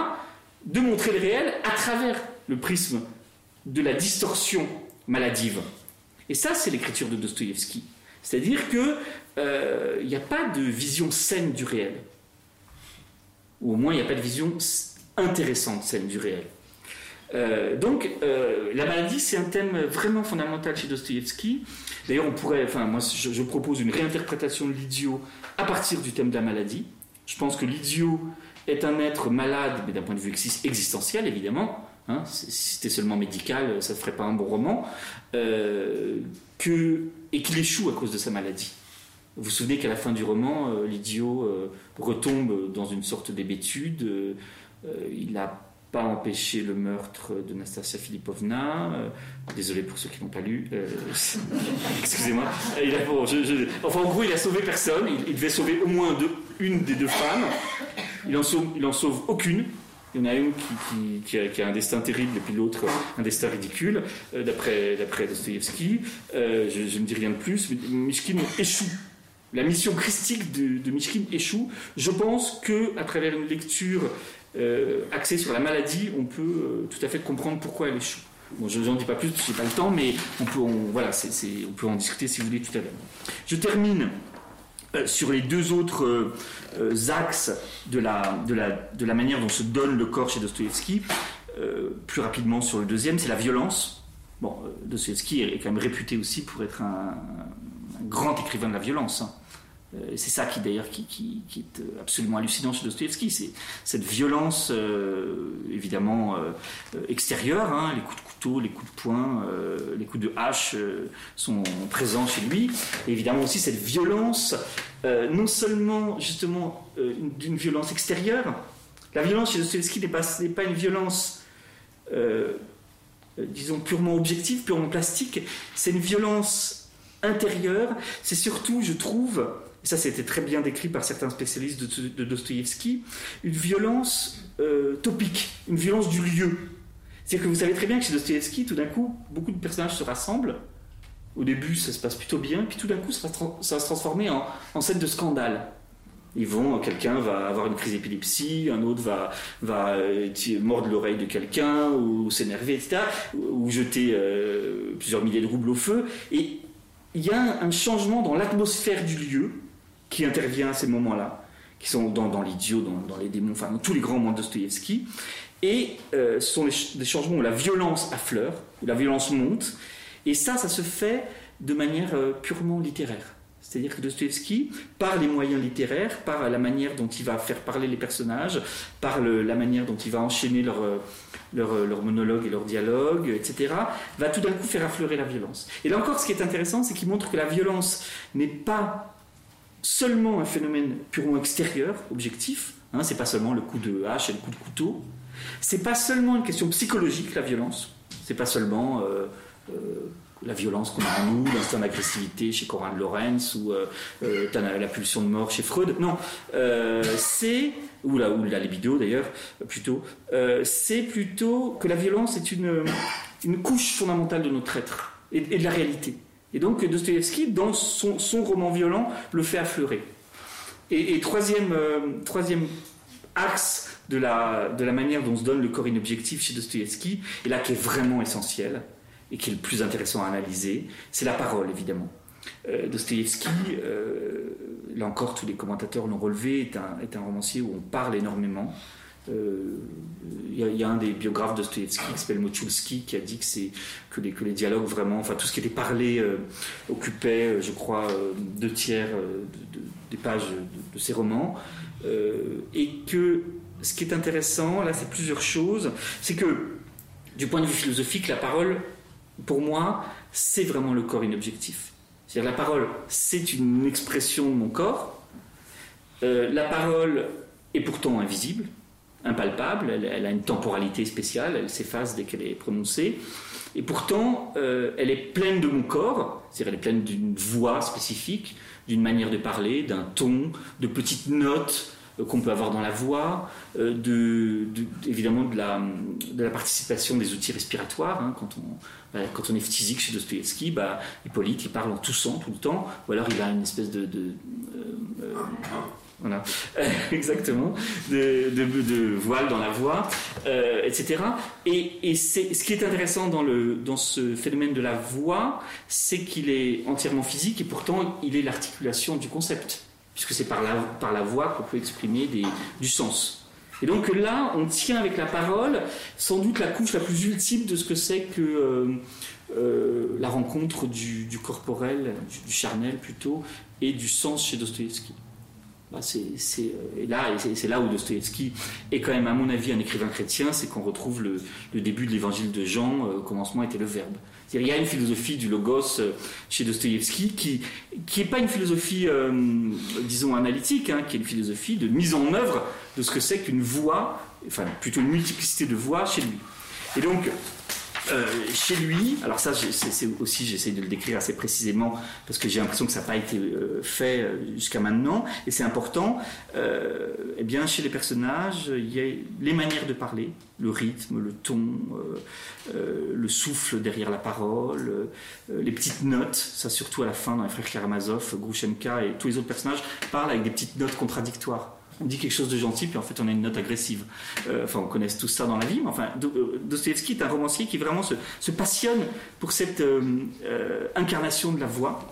S2: de montrer le réel à travers le prisme de la distorsion maladive. Et ça, c'est l'écriture de Dostoïevski. C'est-à-dire qu'il euh, n'y a pas de vision saine du réel. Ou au moins, il n'y a pas de vision intéressante saine du réel. Euh, donc, euh, la maladie, c'est un thème vraiment fondamental chez Dostoïevski. D'ailleurs, on pourrait, enfin, moi, je, propose une réinterprétation de l'idiot à partir du thème de la maladie. Je pense que l'idiot est un être malade, mais d'un point de vue existentiel, évidemment. Hein, si c'était seulement médical, ça ne ferait pas un bon roman. Euh, et qu'il échoue à cause de sa maladie. Vous vous souvenez qu'à la fin du roman, l'idiot retombe dans une sorte d'hébétude. il a pas empêcher le meurtre de Nastasia Filipovna. Euh, désolé pour ceux qui n'ont pas lu. Euh, excusez-moi. enfin, en gros, il a sauvé personne. Il, devait sauver au moins une des deux femmes. Il en sauve, il en sauve aucune. Il y en a une qui, a, un destin terrible et puis l'autre un destin ridicule, euh, d'après, d'après Dostoevsky. je, ne dis rien de plus. Mais Mishkin échoue. La mission christique de, de échoue. Je pense que à travers une lecture euh, axé sur la maladie, on peut euh, tout à fait comprendre pourquoi elle échoue. Bon, je n'en dis pas plus, je n'ai pas le temps, mais on peut, voilà, on peut en discuter si vous voulez tout à l'heure. Je termine euh, sur les deux autres axes de la, manière dont se donne le corps chez Dostoevsky. plus rapidement sur le deuxième, c'est la violence. Bon, Dostoevsky est quand même réputé aussi pour être un, grand écrivain de la violence. Hein. Euh, c'est ça qui d'ailleurs qui, est euh, absolument hallucinant chez Dostoevsky, c'est cette violence euh, évidemment extérieure, hein, les coups de couteau, les coups de poing, les coups de hache sont présents chez lui, et évidemment aussi cette violence, non seulement justement d'une violence extérieure, la violence chez Dostoevsky n'est pas, pas, une violence disons purement objective, purement plastique, c'est une violence intérieure, c'est surtout, je trouve, et ça c'était très bien décrit par certains spécialistes de, de Dostoïevski, une violence euh, topique, une violence du lieu. C'est que vous savez très bien que chez Dostoïevski, tout d'un coup, beaucoup de personnages se rassemblent. Au début, ça se passe plutôt bien, puis tout d'un coup, ça va, se transformer en, scène de scandale. Ils vont, quelqu'un va avoir une crise d'épilepsie, un autre va, va euh, mordre l'oreille de quelqu'un, ou, s'énerver, etc., ou, jeter euh, plusieurs milliers de roubles au feu. Et il y a un, changement dans l'atmosphère du lieu qui intervient à ces moments-là, qui sont dans, l'idiot, dans, les démons, enfin dans tous les grands moments de Dostoïevski. Et euh, ce sont des changements où la violence affleure, où la violence monte. Et ça, ça se fait de manière purement littéraire. C'est-à-dire que Dostoevsky, par les moyens littéraires, par la manière dont il va faire parler les personnages, par la manière dont il va enchaîner leurs leur, leur monologues et leurs dialogues, etc., va tout d'un coup faire affleurer la violence. Et là encore, ce qui est intéressant, c'est qu'il montre que la violence n'est pas seulement un phénomène purement extérieur, objectif, hein, c'est pas seulement le coup de hache et le coup de couteau, c'est pas seulement une question psychologique, la violence, c'est pas seulement. Euh, euh, la violence qu'on a en nous, l'instinct d'agressivité chez Corin de Lorenz ou euh, la, pulsion de mort chez Freud. Non, c'est ou la, libido d'ailleurs plutôt. C'est plutôt que la violence est une couche fondamentale de notre être et, de la réalité. Et donc Dostoevsky, dans son, roman violent, le fait affleurer. Et, et troisième, axe de la, manière dont se donne le corps inobjectif chez Dostoevsky, et là qui est vraiment essentiel, et qui est le plus intéressant à analyser, c'est la parole, évidemment. Euh, Dostoïevski, euh, là encore, tous les commentateurs l'ont relevé, un, est un, romancier où on parle énormément. Euh, il y, a un des biographes de Dostoïevski qui s'appelle Mochulski qui a dit que, les, dialogues vraiment, enfin tout ce qui était parlé occupait, je crois, deux tiers des pages de, de, ses romans. et que ce qui est intéressant, là, c'est plusieurs choses. C'est que, du point de vue philosophique, la parole pour moi, c'est vraiment le corps inobjectif. C'est-à-dire la parole, c'est une expression de mon corps. Euh, la parole est pourtant invisible, impalpable, elle, a une temporalité spéciale, elle s'efface dès qu'elle est prononcée. Et pourtant, euh, elle est pleine de mon corps, c'est-à-dire elle est pleine d'une voix spécifique, d'une manière de parler, d'un ton, de petites notes, euh, qu'on peut avoir dans la voix, euh, de, évidemment de la, participation des outils respiratoires. Hein, quand, on, bah, quand on est physique chez Dostoevsky, bah, Hippolyte il parle en toussant tout le temps, ou alors il a une espèce de. Voilà, exactement, de, voile dans la voix, etc. Et, et ce qui est intéressant dans, ce phénomène de la voix, c'est qu'il est entièrement physique et pourtant il est l'articulation du concept puisque c'est par la, voix qu'on peut exprimer du sens. Et donc là, on tient avec la parole sans doute la couche la plus ultime de ce que c'est que euh, euh, la rencontre du, du corporel, du, charnel plutôt, et du sens chez Dostoïevski. Bah, c'est, euh, c'est, là où Dostoïevski est quand même, à mon avis, un écrivain chrétien, c'est qu'on retrouve le, début de l'évangile de Jean, au commencement était le Verbe. Il y a une philosophie du logos euh, chez Dostoïevski qui qui n'est pas une philosophie, euh, disons, analytique, hein, qui est une philosophie de mise en œuvre de ce que c'est qu'une voix, enfin plutôt une multiplicité de voix chez lui. Et donc, euh, chez lui, alors ça, c'est aussi, j'essaie de le décrire assez précisément parce que j'ai l'impression que ça n'a pas été euh, fait euh, jusqu'à maintenant, et c'est important. eh bien, chez les personnages, il y a les manières de parler, le rythme, le ton, le souffle derrière la parole, les petites notes. Ça, surtout à la fin, dans les frères Karamazov, Grushenka et tous les autres personnages parlent avec des petites notes contradictoires on dit quelque chose de gentil, puis en fait on a une note agressive. Euh, enfin, on connaît tout ça dans la vie, mais enfin, euh, Dostoevsky est un romancier qui vraiment se, passionne pour cette euh, incarnation de la voix.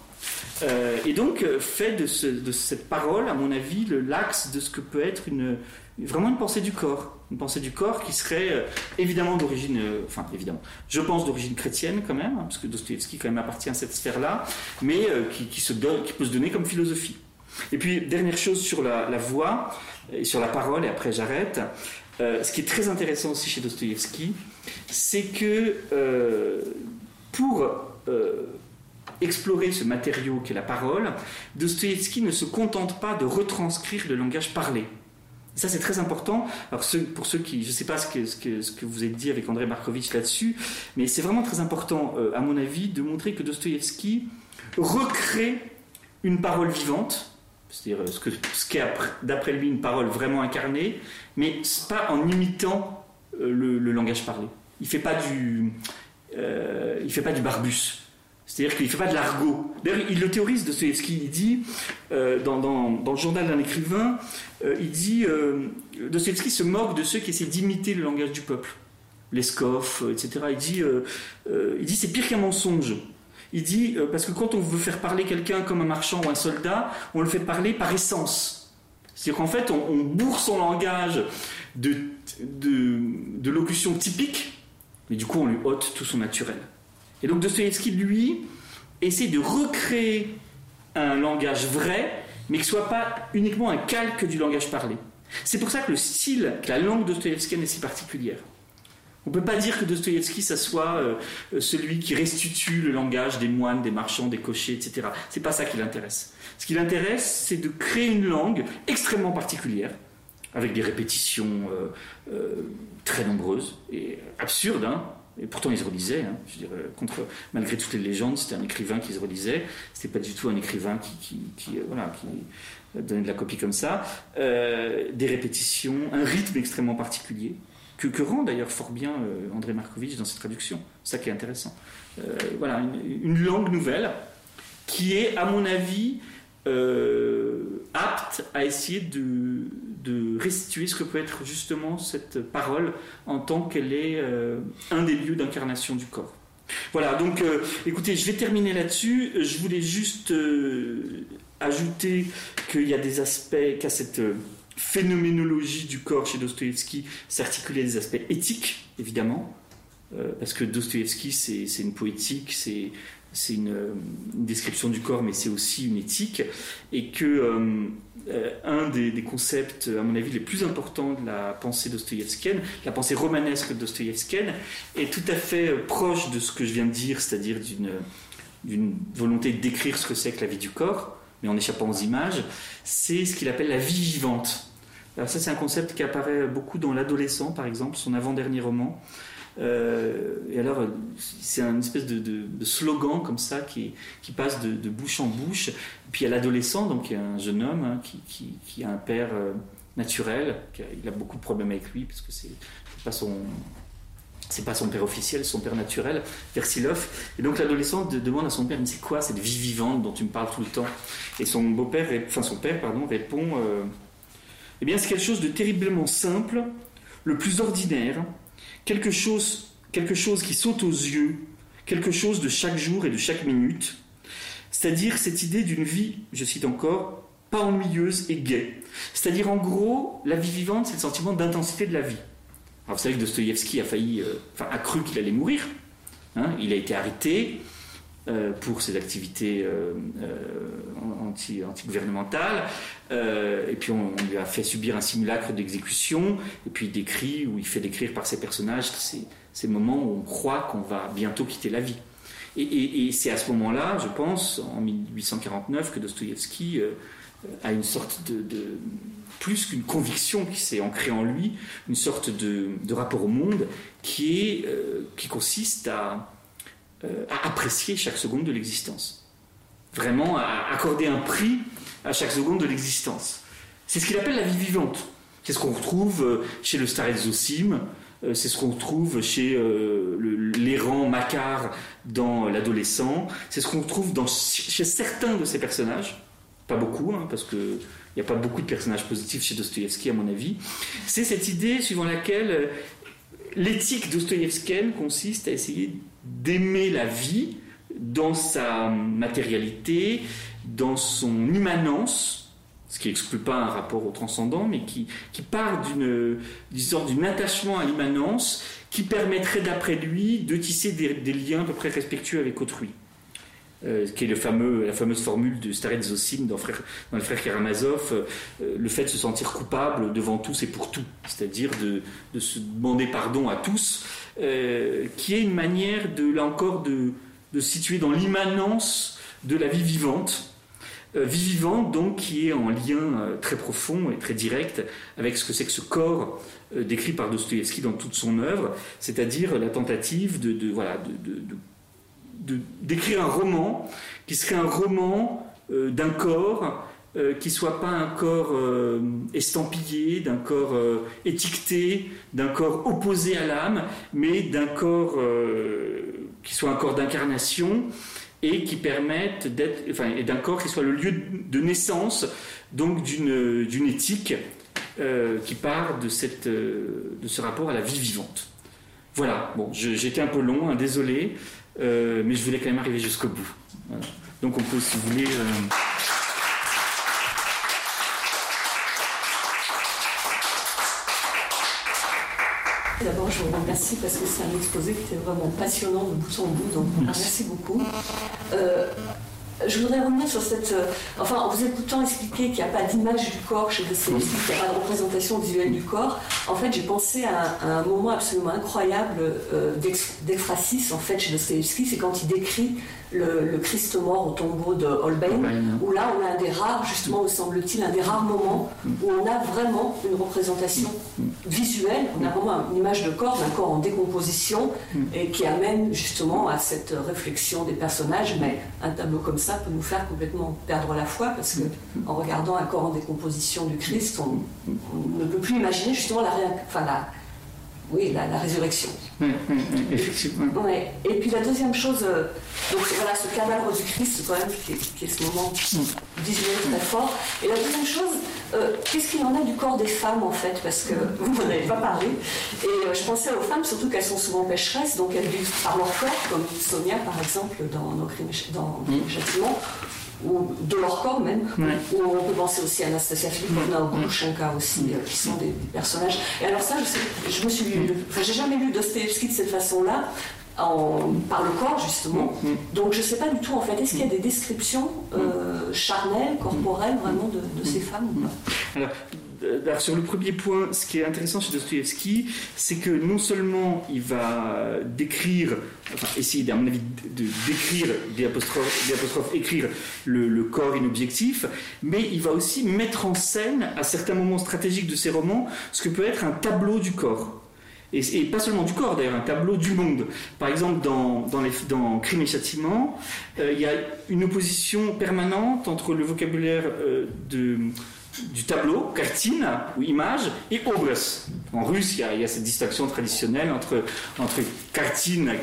S2: et donc fait de, cette parole, à mon avis, l'axe de ce que peut être une, vraiment une pensée du corps. Une pensée du corps qui serait évidemment d'origine, enfin évidemment, je pense d'origine chrétienne quand même, hein, parce que Dostoevsky quand même appartient à cette sphère-là, mais qui peut se donner comme philosophie. Et puis, dernière chose sur la, voix et sur la parole, et après j'arrête. Euh, ce qui est très intéressant aussi chez Dostoïevski, c'est que euh, pour euh, explorer ce matériau qu'est la parole, Dostoïevski ne se contente pas de retranscrire le langage parlé. Ça, c'est très important. Alors, pour ceux qui, je ne sais pas ce que, vous avez dit avec André Markovitch là-dessus, mais c'est vraiment très important, à mon avis, de montrer que Dostoïevski recrée une parole vivante, c'est-à-dire ce, que, ce qu'est d'après lui une parole vraiment incarnée, mais pas en imitant euh, le, langage parlé. Il fait euh, fait pas du barbus. C'est-à-dire qu'il ne fait pas de l'argot. D'ailleurs, il le théorise, Dostoevsky. Il dit, euh, dans, le journal d'un écrivain, euh, il dit euh, Dostoevsky se moque de ceux qui essaient d'imiter le langage du peuple. Lescoff, etc. Il dit, il dit c'est pire qu'un mensonge. Il dit, parce que quand on veut faire parler quelqu'un comme un marchand ou un soldat, on le fait parler par essence. C'est-à-dire qu'en fait, on, bourre son langage de, de, de locution typique, mais du coup, on lui ôte tout son naturel. Et donc Dostoevsky, lui, essaie de recréer un langage vrai, mais qui ne soit pas uniquement un calque du langage parlé. C'est pour ça que le style, que la langue dostoïevskienne est si particulière. On ne peut pas dire que Dostoïevski, ça soit euh, celui qui restitue le langage des moines, des marchands, des cochers, etc. C'est pas ça qui l'intéresse. Ce qui l'intéresse, c'est de créer une langue extrêmement particulière, avec des répétitions euh, euh, très nombreuses et absurdes, hein, et pourtant, il se relisait. Hein. je dirais, malgré toutes les légendes, c'était un écrivain qui se relisait. C'était pas du tout un écrivain qui, qui, qui donnait de la copie comme ça. Des répétitions, un rythme extrêmement particulier, que, rend d'ailleurs fort bien euh, André Markovitch dans ses traductions. C'est ça qui est intéressant. voilà, une, langue nouvelle qui est, à mon avis, apte à essayer de, restituer ce que peut être justement cette parole en tant qu'elle est euh, un des lieux d'incarnation du corps. Voilà, donc euh, écoutez, je vais terminer là-dessus. Je voulais juste euh, ajouter qu'il y a des aspects, qu'à cette phénoménologie du corps chez Dostoïevski s'articulait des aspects éthiques, évidemment, parce que Dostoïevski, c'est une poétique, c'est c'est une, description du corps, mais c'est aussi une éthique, et que euh, euh, un des, concepts, à mon avis, les plus importants de la pensée dostoïevskienne, la pensée romanesque dostoïevskienne, est tout à fait euh, proche de ce que je viens de dire, c'est-à-dire d'une volonté de décrire ce que c'est que la vie du corps, mais en échappant aux images, c'est ce qu'il appelle la vie vivante. Alors ça, c'est un concept qui apparaît beaucoup dans L'adolescent, par exemple, son avant-dernier roman, euh, et alors, c'est un espèce de, slogan comme ça qui, passe de, bouche en bouche. puis il y a l'adolescent, donc il y a un jeune homme hein, qui, qui, a un père euh, naturel. il a beaucoup de problèmes avec lui parce que c'est pas son c'est pas son père officiel, son père naturel, Versilov. Et donc l'adolescent demande à son père, mais c'est quoi cette vie vivante dont tu me parles tout le temps? Et son beau-père, enfin son père, pardon, répond, euh, eh bien c'est quelque chose de terriblement simple, le plus ordinaire, quelque chose, quelque chose qui saute aux yeux, quelque chose de chaque jour et de chaque minute, c'est-à-dire cette idée d'une vie, je cite encore, pas ennuyeuse et gaie. C'est-à-dire en gros, la vie vivante, c'est le sentiment d'intensité de la vie. Vous savez que Dostoïevski a failli, euh, enfin a cru qu'il allait mourir. Hein. il a été arrêté euh, pour ses activités euh, anti, anti-gouvernementales. Euh, et puis on, lui a fait subir un simulacre d'exécution, et puis il décrit, ou il fait décrire par ses personnages ces, moments où on croit qu'on va bientôt quitter la vie. Et, c'est à ce moment-là, je pense, en 1849, que Dostoïevski euh, a une sorte de, plus qu'une conviction qui s'est ancrée en lui, une sorte de, rapport au monde qui, est, euh, qui consiste à, à apprécier chaque seconde de l'existence. Vraiment à accorder un prix à chaque seconde de l'existence. C'est ce qu'il appelle la vie vivante. C'est ce qu'on retrouve euh, chez le Starets Zosim, euh, c'est ce qu'on retrouve chez euh, l'errant Makar dans L'adolescent, c'est ce qu'on retrouve chez certains de ces personnages, pas beaucoup, hein, parce qu'il n'y a pas beaucoup de personnages positifs chez Dostoïevski à mon avis, c'est cette idée suivant laquelle l'éthique dostoïevskienne consiste à essayer d'aimer la vie dans sa matérialité, dans son immanence, ce qui n'exclut pas un rapport au transcendant, mais qui, part d'une sorte d'un attachement à l'immanence qui permettrait, d'après lui, de tisser des, liens à peu près respectueux avec autrui. Euh, qui est le fameux, la fameuse formule de Starets Zosim dans, le frère Karamazov, euh, le fait de se sentir coupable devant tous et pour tout, c'est-à-dire de, de, se demander pardon à tous, euh, qui est une manière, de, là encore, de, de situer dans l'immanence de la vie vivante, vie vivante donc qui est en lien très profond et très direct avec ce que c'est que ce corps décrit par Dostoïevski dans toute son œuvre, c'est-à-dire la tentative de, voilà, de, d'écrire un roman qui serait un roman d'un corps qui soit pas un corps estampillé, d'un corps étiqueté, d'un corps opposé à l'âme, mais d'un corps qui soit un corps d'incarnation et qui permettent d'être, enfin, d'un corps qui soit le lieu de naissance donc d'une, d'une éthique euh, qui part de, cette, euh, de ce rapport à la vie vivante. Voilà, bon, été un peu long, hein, désolé, euh, mais je voulais quand même arriver jusqu'au bout. Donc on peut, si vous voulez...
S3: D'abord, je vous remercie parce que c'est un exposé qui était vraiment passionnant de bout en bout, donc merci beaucoup. Je voudrais revenir sur cette. Euh, enfin, en vous écoutant expliquer qu'il n'y a pas d'image du corps chez Dostoevsky, qu'il n'y a pas de représentation visuelle du corps, en fait, j'ai pensé à, un moment absolument incroyable euh, en fait, chez Dostoevsky, c'est quand il décrit le, Christ mort au tombeau de Holbein, où là, on a un des rares, justement, me semble-t-il, un des rares moments où on a vraiment une représentation visuelle, on a vraiment une image de corps, d'un corps en décomposition, et qui amène justement à cette réflexion des personnages, mais un tableau comme ça peut nous faire complètement perdre la foi, parce que en regardant un corps en décomposition du Christ, on, ne peut plus imaginer justement la, enfin, la, oui, la, résurrection.
S2: effectivement.
S3: Et puis la deuxième chose, euh, donc voilà, ce cadavre du Christ, quand même, qui est, ce moment visuel très fort. Et la deuxième chose, euh, qu'est-ce qu'il en a du corps des femmes, en fait? Parce que vous n'en avez pas parlé. Et euh, je pensais aux femmes, surtout qu'elles sont souvent pécheresses, donc elles vivent par leur corps, comme Sonia, par exemple, dans nos crimes, dans mm. Châtiment ou de leur corps même. Ou on peut penser aussi à Anastasia Filipovna ou Grushenka aussi, euh, qui sont des, personnages. Et alors ça, je, je me suis, enfin, j'ai jamais lu Dostoevsky de cette façon-là. En, par le corps justement. Donc je ne sais pas du tout en fait, est-ce qu'il y a des descriptions euh, charnelles, corporelles vraiment de, de ces femmes ou pas?
S2: Alors, sur le premier point, ce qui est intéressant chez Dostoevsky, c'est que non seulement il va décrire, enfin essayer à mon avis de décrire, des apostrophes, écrire le, corps inobjectif, mais il va aussi mettre en scène, à certains moments stratégiques de ses romans, ce que peut être un tableau du corps. Et, pas seulement du corps d'ailleurs, un tableau du monde. Par exemple, dans, dans, les, dans Crime et Châtiment, euh, il y a une opposition permanente entre le vocabulaire euh, de du tableau, cartine ou image, et obraz. En russe, il y, a, cette distinction traditionnelle entre, entre cartine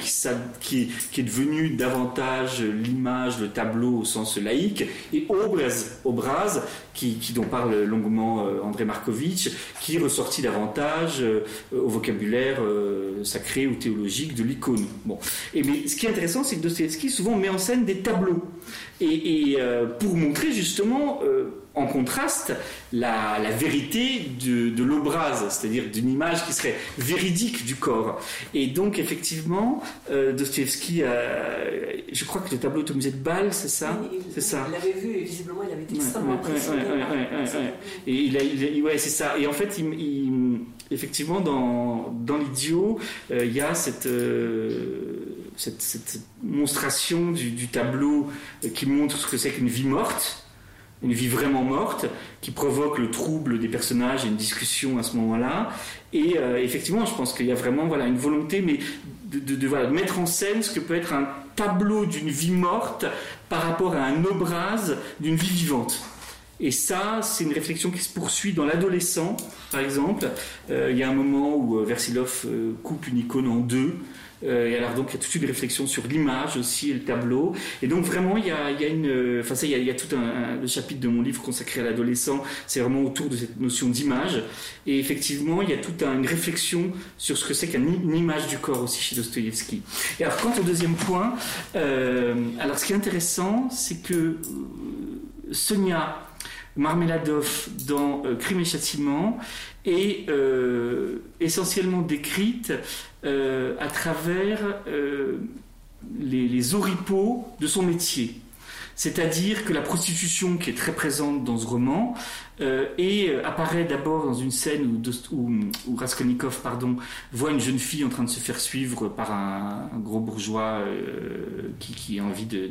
S2: qui, qui, est devenue davantage l'image, le tableau au sens laïque, et obraz, obraz qui, dont parle longuement euh, André Markovitch, qui est ressorti davantage euh, au vocabulaire euh, sacré ou théologique de l'icône. Bon. Et mais ce qui est intéressant, c'est que Dostoevsky souvent met en scène des tableaux. Et, pour montrer justement en contraste la, vérité de, de l'obraz, c'est-à-dire d'une image qui serait véridique du corps. Et donc effectivement, euh, Dostoevsky, je crois que le tableau de musée de Bâle, c'est ça
S3: C'est ça. Il l'avait vu et visiblement il avait été extrêmement impressionné.
S2: Et il a, ouais, c'est ça. Et en fait, il, effectivement, dans, dans l'idiot, euh, il y a cette, euh, cette, cette, monstration du, du tableau qui montre ce que c'est qu'une vie morte une vie vraiment morte, qui provoque le trouble des personnages et une discussion à ce moment-là. Et euh, effectivement, je pense qu'il y a vraiment voilà, une volonté mais de, mettre en scène ce que peut être un tableau d'une vie morte par rapport à un obraz d'une vie vivante. Et ça, c'est une réflexion qui se poursuit dans l'adolescent, par exemple. Euh, il y a un moment où euh, Versilov coupe une icône en deux et alors donc il y a toute une réflexion sur l'image aussi et le tableau. Et donc vraiment il y a, une, enfin ça il y a, tout un, le chapitre de mon livre consacré à l'adolescent, c'est vraiment autour de cette notion d'image. Et effectivement il y a toute une réflexion sur ce que c'est qu'une image du corps aussi chez Dostoïevski. Et alors quant au deuxième point, euh, alors ce qui est intéressant c'est que euh, Sonia Marmeladov dans euh, Crime et Châtiment est euh, essentiellement décrite euh, à travers les, les, oripeaux de son métier. C'est-à-dire que la prostitution qui est très présente dans ce roman euh, et euh, apparaît d'abord dans une scène où, Raskolnikov pardon, voit une jeune fille en train de se faire suivre par un, gros bourgeois euh, qui, a envie de,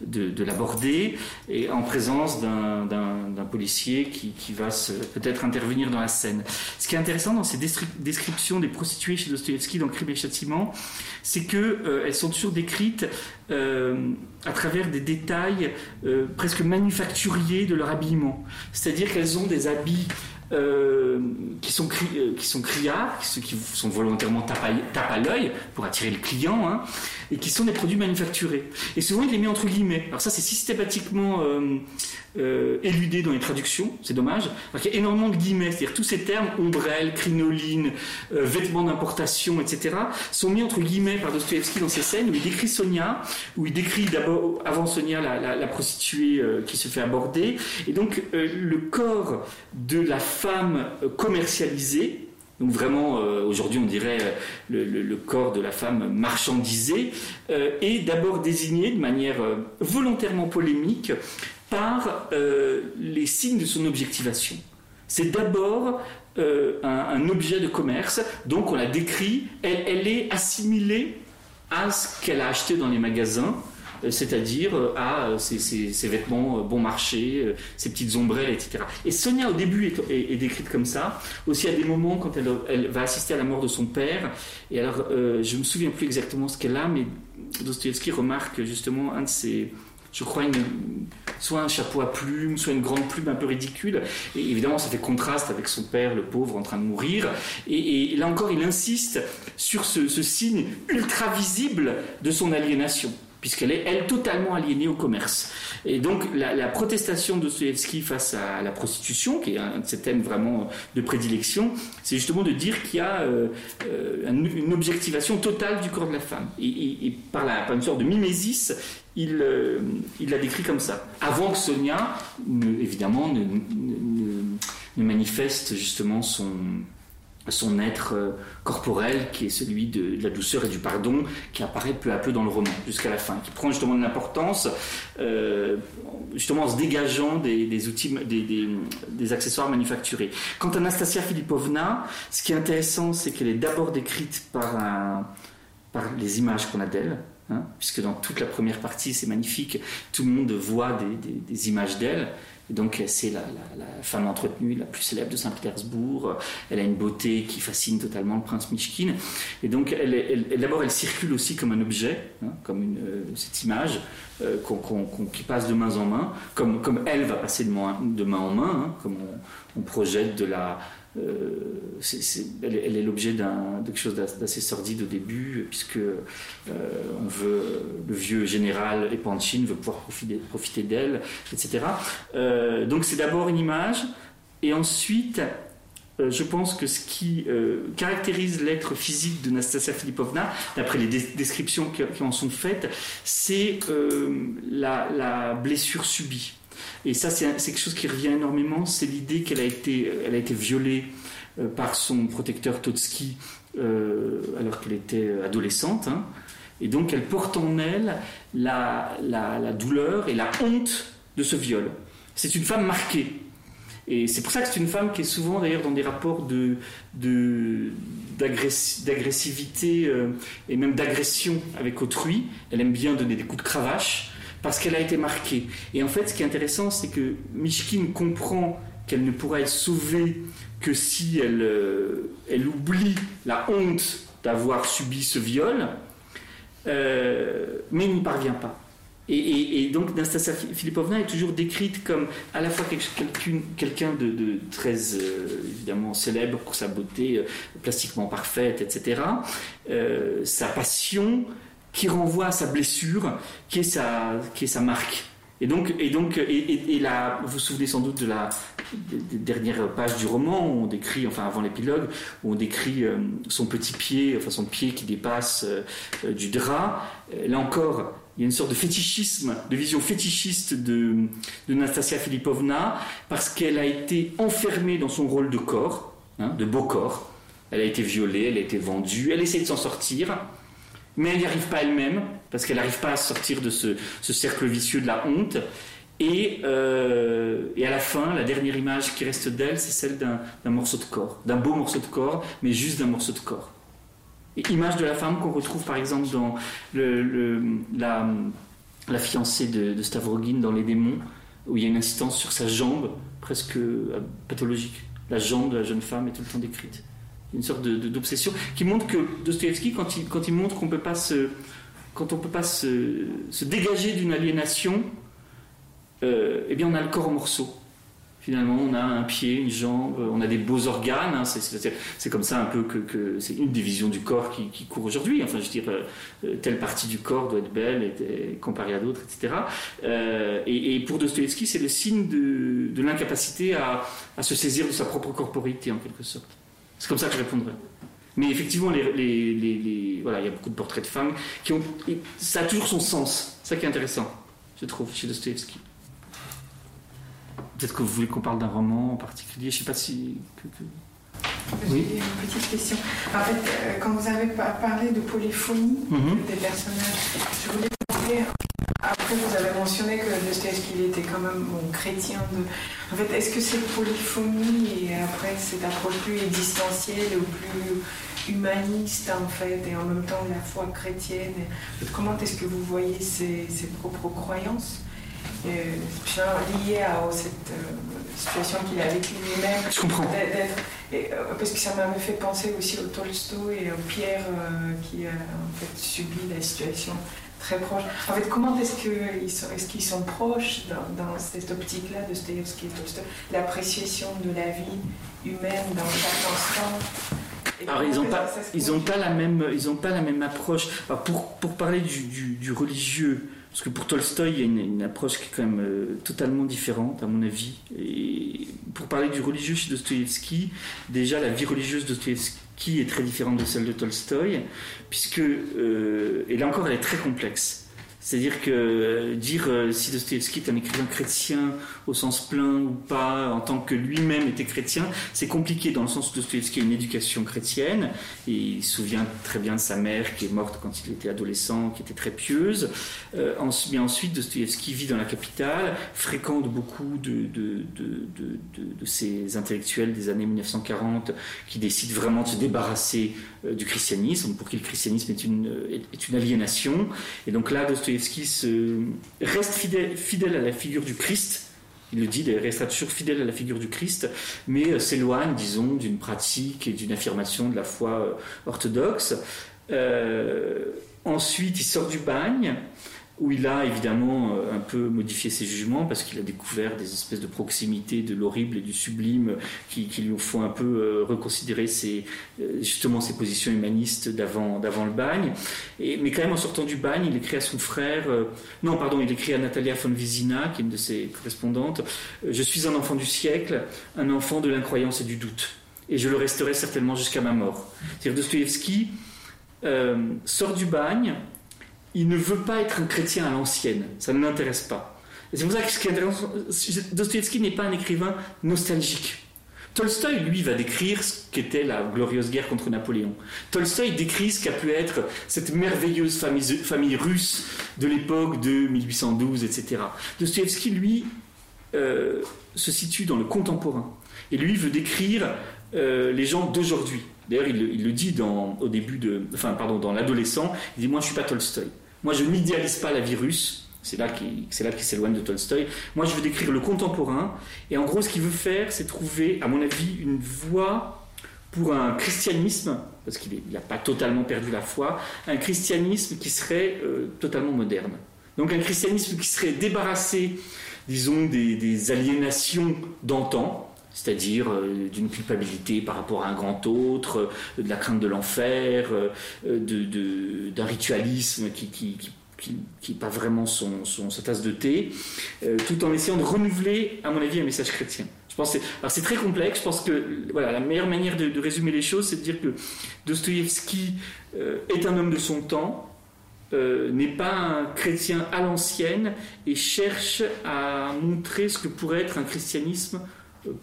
S2: de, de, l'aborder, et en présence d'un policier qui, va peut-être intervenir dans la scène. Ce qui est intéressant dans ces descriptions des prostituées chez Dostoevsky dans Crime et Châtiment, c'est qu'elles elles sont toujours décrites à travers des détails presque manufacturiers de leur habillement. C'est-à-dire qu'elles ont des habits euh, qui, sont euh, qui sont criards, ceux qui sont volontairement tapent à, l'œil pour attirer le client, hein, et qui sont des produits manufacturés. Et souvent, il les met entre guillemets. Alors ça, c'est systématiquement euh, éludé dans les traductions, c'est dommage. il y a énormément de guillemets, c'est-à-dire tous ces termes, ombrelle, crinoline, vêtements d'importation, etc., sont mis entre guillemets par Dostoevsky dans ses scènes où il décrit Sonia, où il décrit d'abord, avant Sonia, la, prostituée qui se fait aborder. Et donc, le corps de la femme euh, commercialisée, donc vraiment, euh, aujourd'hui, on dirait euh, le, corps de la femme marchandisé, est d'abord désigné de manière volontairement polémique par les signes de son objectivation. C'est d'abord un, objet de commerce, donc on la décrit, elle est assimilée à ce qu'elle a acheté dans les magasins, euh, c'est-à-dire euh, à ses, vêtements bon marché, ses petites ombrelles, etc. Et Sonia, au début, est, décrite comme ça. Aussi, à des moments, quand elle, va assister à la mort de son père, et alors, euh, je ne me souviens plus exactement ce qu'elle a, mais Dostoevsky remarque justement un de ses je crois, soit un chapeau à plumes, soit une grande plume un peu ridicule. Et évidemment, ça fait contraste avec son père, le pauvre, en train de mourir. Et, là encore, il insiste sur ce signe ultra visible de son aliénation puisqu'elle est, elle, totalement aliénée au commerce. Et donc, la, protestation de Dostoevsky face à la prostitution, qui est un de ses thèmes vraiment de prédilection, c'est justement de dire qu'il y a euh, euh, une objectivation totale du corps de la femme. Et, par, la, par, une sorte de mimésis, il, euh, la décrit comme ça. Avant que Sonia, évidemment, ne manifeste justement son son être euh, corporel, qui est celui de, la douceur et du pardon, qui apparaît peu à peu dans le roman, jusqu'à la fin, qui prend justement de l'importance, euh, justement en se dégageant des, outils, des, accessoires manufacturés. Quant à Anastasia Filipovna, ce qui est intéressant, c'est qu'elle est d'abord décrite par, les images qu'on a d'elle, hein, puisque dans toute la première partie, c'est magnifique, tout le monde voit des images d'elle donc c'est la, femme entretenue la plus célèbre de Saint-Pétersbourg. Elle a une beauté qui fascine totalement le prince Mishkin. Et donc elle, d'abord elle circule aussi comme un objet, hein, comme euh, cette image euh, qui passe de main en main, comme, elle va passer de main, en main, hein, comme on, projette de la, euh, elle, est l'objet d'un, quelque chose d'assez sordide au début, puisque euh, on veut, le vieux général Epanchin veut pouvoir profiter, d'elle, etc. Euh, donc c'est d'abord une image, et ensuite, je pense que ce qui caractérise l'être physique de Nastasia Filipovna, d'après les descriptions qui, en sont faites, c'est la blessure subie. Et ça, c'est quelque chose qui revient énormément, c'est l'idée qu'elle a été, elle a été violée euh, par son protecteur Totsky euh, alors qu'elle était adolescente. Hein. Et donc, elle porte en elle la, douleur et la honte de ce viol. C'est une femme marquée. Et c'est pour ça que c'est une femme qui est souvent d'ailleurs dans des rapports d'agressivité euh, et même d'agression avec autrui. Elle aime bien donner des coups de cravache parce qu'elle a été marquée. Et en fait, ce qui est intéressant, c'est que Mishkin comprend qu'elle ne pourra être sauvée que si elle, euh, elle oublie la honte d'avoir subi ce viol, euh, mais n'y parvient pas. Et, donc Nastasia Filipovna est toujours décrite comme à la fois quelqu'un de, très euh, évidemment célèbre pour sa beauté plastiquement parfaite, etc. sa passion, qui renvoie à sa blessure, qui est sa, qui est sa marque. Et donc, et donc, et, là, vous vous souvenez sans doute de la dernière page du roman où on décrit, enfin avant l'épilogue, où on décrit euh, son petit pied, enfin son pied qui dépasse euh, euh, du drap. là encore, il y a une sorte de fétichisme, de vision fétichiste de, de Nastasia Filipovna, parce qu'elle a été enfermée dans son rôle de corps, hein, de beau corps. Elle a été violée, elle a été vendue, elle essaie de s'en sortir mais elle n'y arrive pas elle-même, parce qu'elle n'arrive pas à sortir de ce, cercle vicieux de la honte. Euh, et, à la fin, la dernière image qui reste d'elle, c'est celle d'un morceau de corps, d'un beau morceau de corps, mais juste d'un morceau de corps. Et image de la femme qu'on retrouve par exemple dans la, fiancée de, de Stavrogin dans Les démons, où il y a une insistance sur sa jambe presque euh, pathologique. La jambe de la jeune femme est tout le temps décrite une sorte d'obsession, qui montre que Dostoevsky, quand il, montre qu'on peut pas se, quand on peut pas se, dégager d'une aliénation, euh, eh bien on a le corps en morceaux. Finalement, on a un pied, une jambe, on a des beaux organes. Hein, c'est comme ça un peu que, c'est une des visions du corps qui, court aujourd'hui. Enfin, je veux dire, euh, telle partie du corps doit être belle et, comparée à d'autres, etc. Euh, et, pour Dostoevsky, c'est le signe de, l'incapacité à, se saisir de sa propre corporité, en quelque sorte. C'est comme ça que je répondrais. Mais effectivement, les, voilà, il y a beaucoup de portraits de femmes qui ont. Ça a toujours son sens. C'est ça qui est intéressant, je trouve, chez Dostoevsky. Peut-être que vous voulez qu'on parle d'un roman en particulier. Je ne sais pas si.
S4: Oui. J'ai une petite question. En fait, euh, quand vous avez parlé de polyphonie mhm. des personnages, je voulais demander. Après, vous avez mentionné que Dostoevsky était quand même bon, chrétien. De... En fait, est-ce que cette polyphonie et après cette approche plus existentielle ou plus humaniste en fait, et en même temps la foi chrétienne, comment est-ce que vous voyez ses, ses propres croyances euh, lié à cette euh, situation qu'il a vécue lui-même?
S2: Je comprends.
S4: Euh, parce que ça m'avait fait penser aussi au Tolstoy et au Pierre qui a en fait subi la situation très proche. En fait, comment est-ce qu'ils sont, est qu'ils sont proches dans, cette optique-là de Dostoevsky et Tolstoy L'appréciation de la vie humaine dans chaque instant
S2: alors, ils n'ont pas, ils ont pas la même, ils ont pas la même approche. pour, pour parler du, du, du religieux, parce que pour Tolstoï, il y a une, approche qui est quand même euh, totalement différente, à mon avis. Et pour parler du religieux chez Dostoïevski, déjà la vie religieuse de Dostoïevski est très différente de celle de Tolstoï, puisque, euh, et là encore, elle est très complexe. C'est-à-dire que euh, dire euh, si Dostoevsky est un écrivain chrétien au sens plein ou pas, en tant que lui-même était chrétien, c'est compliqué dans le sens où Dostoevsky a une éducation chrétienne. Il se souvient très bien de sa mère qui est morte quand il était adolescent, qui était très pieuse. Euh, mais ensuite, Dostoevsky vit dans la capitale, fréquente beaucoup de, de, ces intellectuels des années 1940 qui décident vraiment de se débarrasser du christianisme, pour qui le christianisme est une, est une aliénation. Et donc là, Dostoevsky reste fidèle, à la figure du Christ. Il le dit, restera toujours fidèle à la figure du Christ, mais euh, s'éloigne, disons, d'une pratique et d'une affirmation de la foi euh, orthodoxe. Euh, ensuite, il sort du bagne où il a évidemment euh, un peu modifié ses jugements parce qu'il a découvert des espèces de proximité de l'horrible et du sublime qui, lui font un peu euh, reconsidérer euh, justement ses positions humanistes d'avant, le bagne. Mais quand même en sortant du bagne, il écrit à son frère, non pardon, il écrit à Natalia von Vizina, qui est une de ses correspondantes, Je suis un enfant du siècle, un enfant de l'incroyance et du doute. Et je le resterai certainement jusqu'à ma mort. C'est-à-dire Dostoevsky sort du bagne, il ne veut pas être un chrétien à l'ancienne. Ça ne l'intéresse pas. C'est pour ça que Dostoevsky n'est pas un écrivain nostalgique. Tolstoï, lui, va décrire ce qu'était la glorieuse guerre contre Napoléon. Tolstoï décrit ce qu'a pu être cette merveilleuse famille, russe de l'époque de 1812, etc. Dostoevsky, lui, euh, se situe dans le contemporain. Et lui veut décrire euh, les gens d'aujourd'hui. D'ailleurs, il, le dit dans, au début de, pardon, dans l'adolescent. Il dit Moi, je suis pas Tolstoï. Moi, je n'idéalise pas la vie russe. C'est là qu'il s'éloigne de Tolstoï. Moi, je veux décrire le contemporain. Et en gros, ce qu'il veut faire, c'est trouver, à mon avis, une voie pour un christianisme, parce qu'il n'a pas totalement perdu la foi, un christianisme qui serait euh, totalement moderne. Donc un christianisme qui serait débarrassé, disons, des aliénations d'antan, c'est-à-dire euh, d'une culpabilité par rapport à un grand autre, euh, de la crainte de l'enfer, euh, d'un ritualisme qui, qui n'est pas vraiment son, sa tasse de thé, tout en essayant de renouveler, à mon avis, un message chrétien. Je pense alors c'est très complexe. Je pense que voilà, la meilleure manière de, résumer les choses, c'est de dire que Dostoïevski est un homme de son temps, n'est pas un chrétien à l'ancienne et cherche à montrer ce que pourrait être un christianisme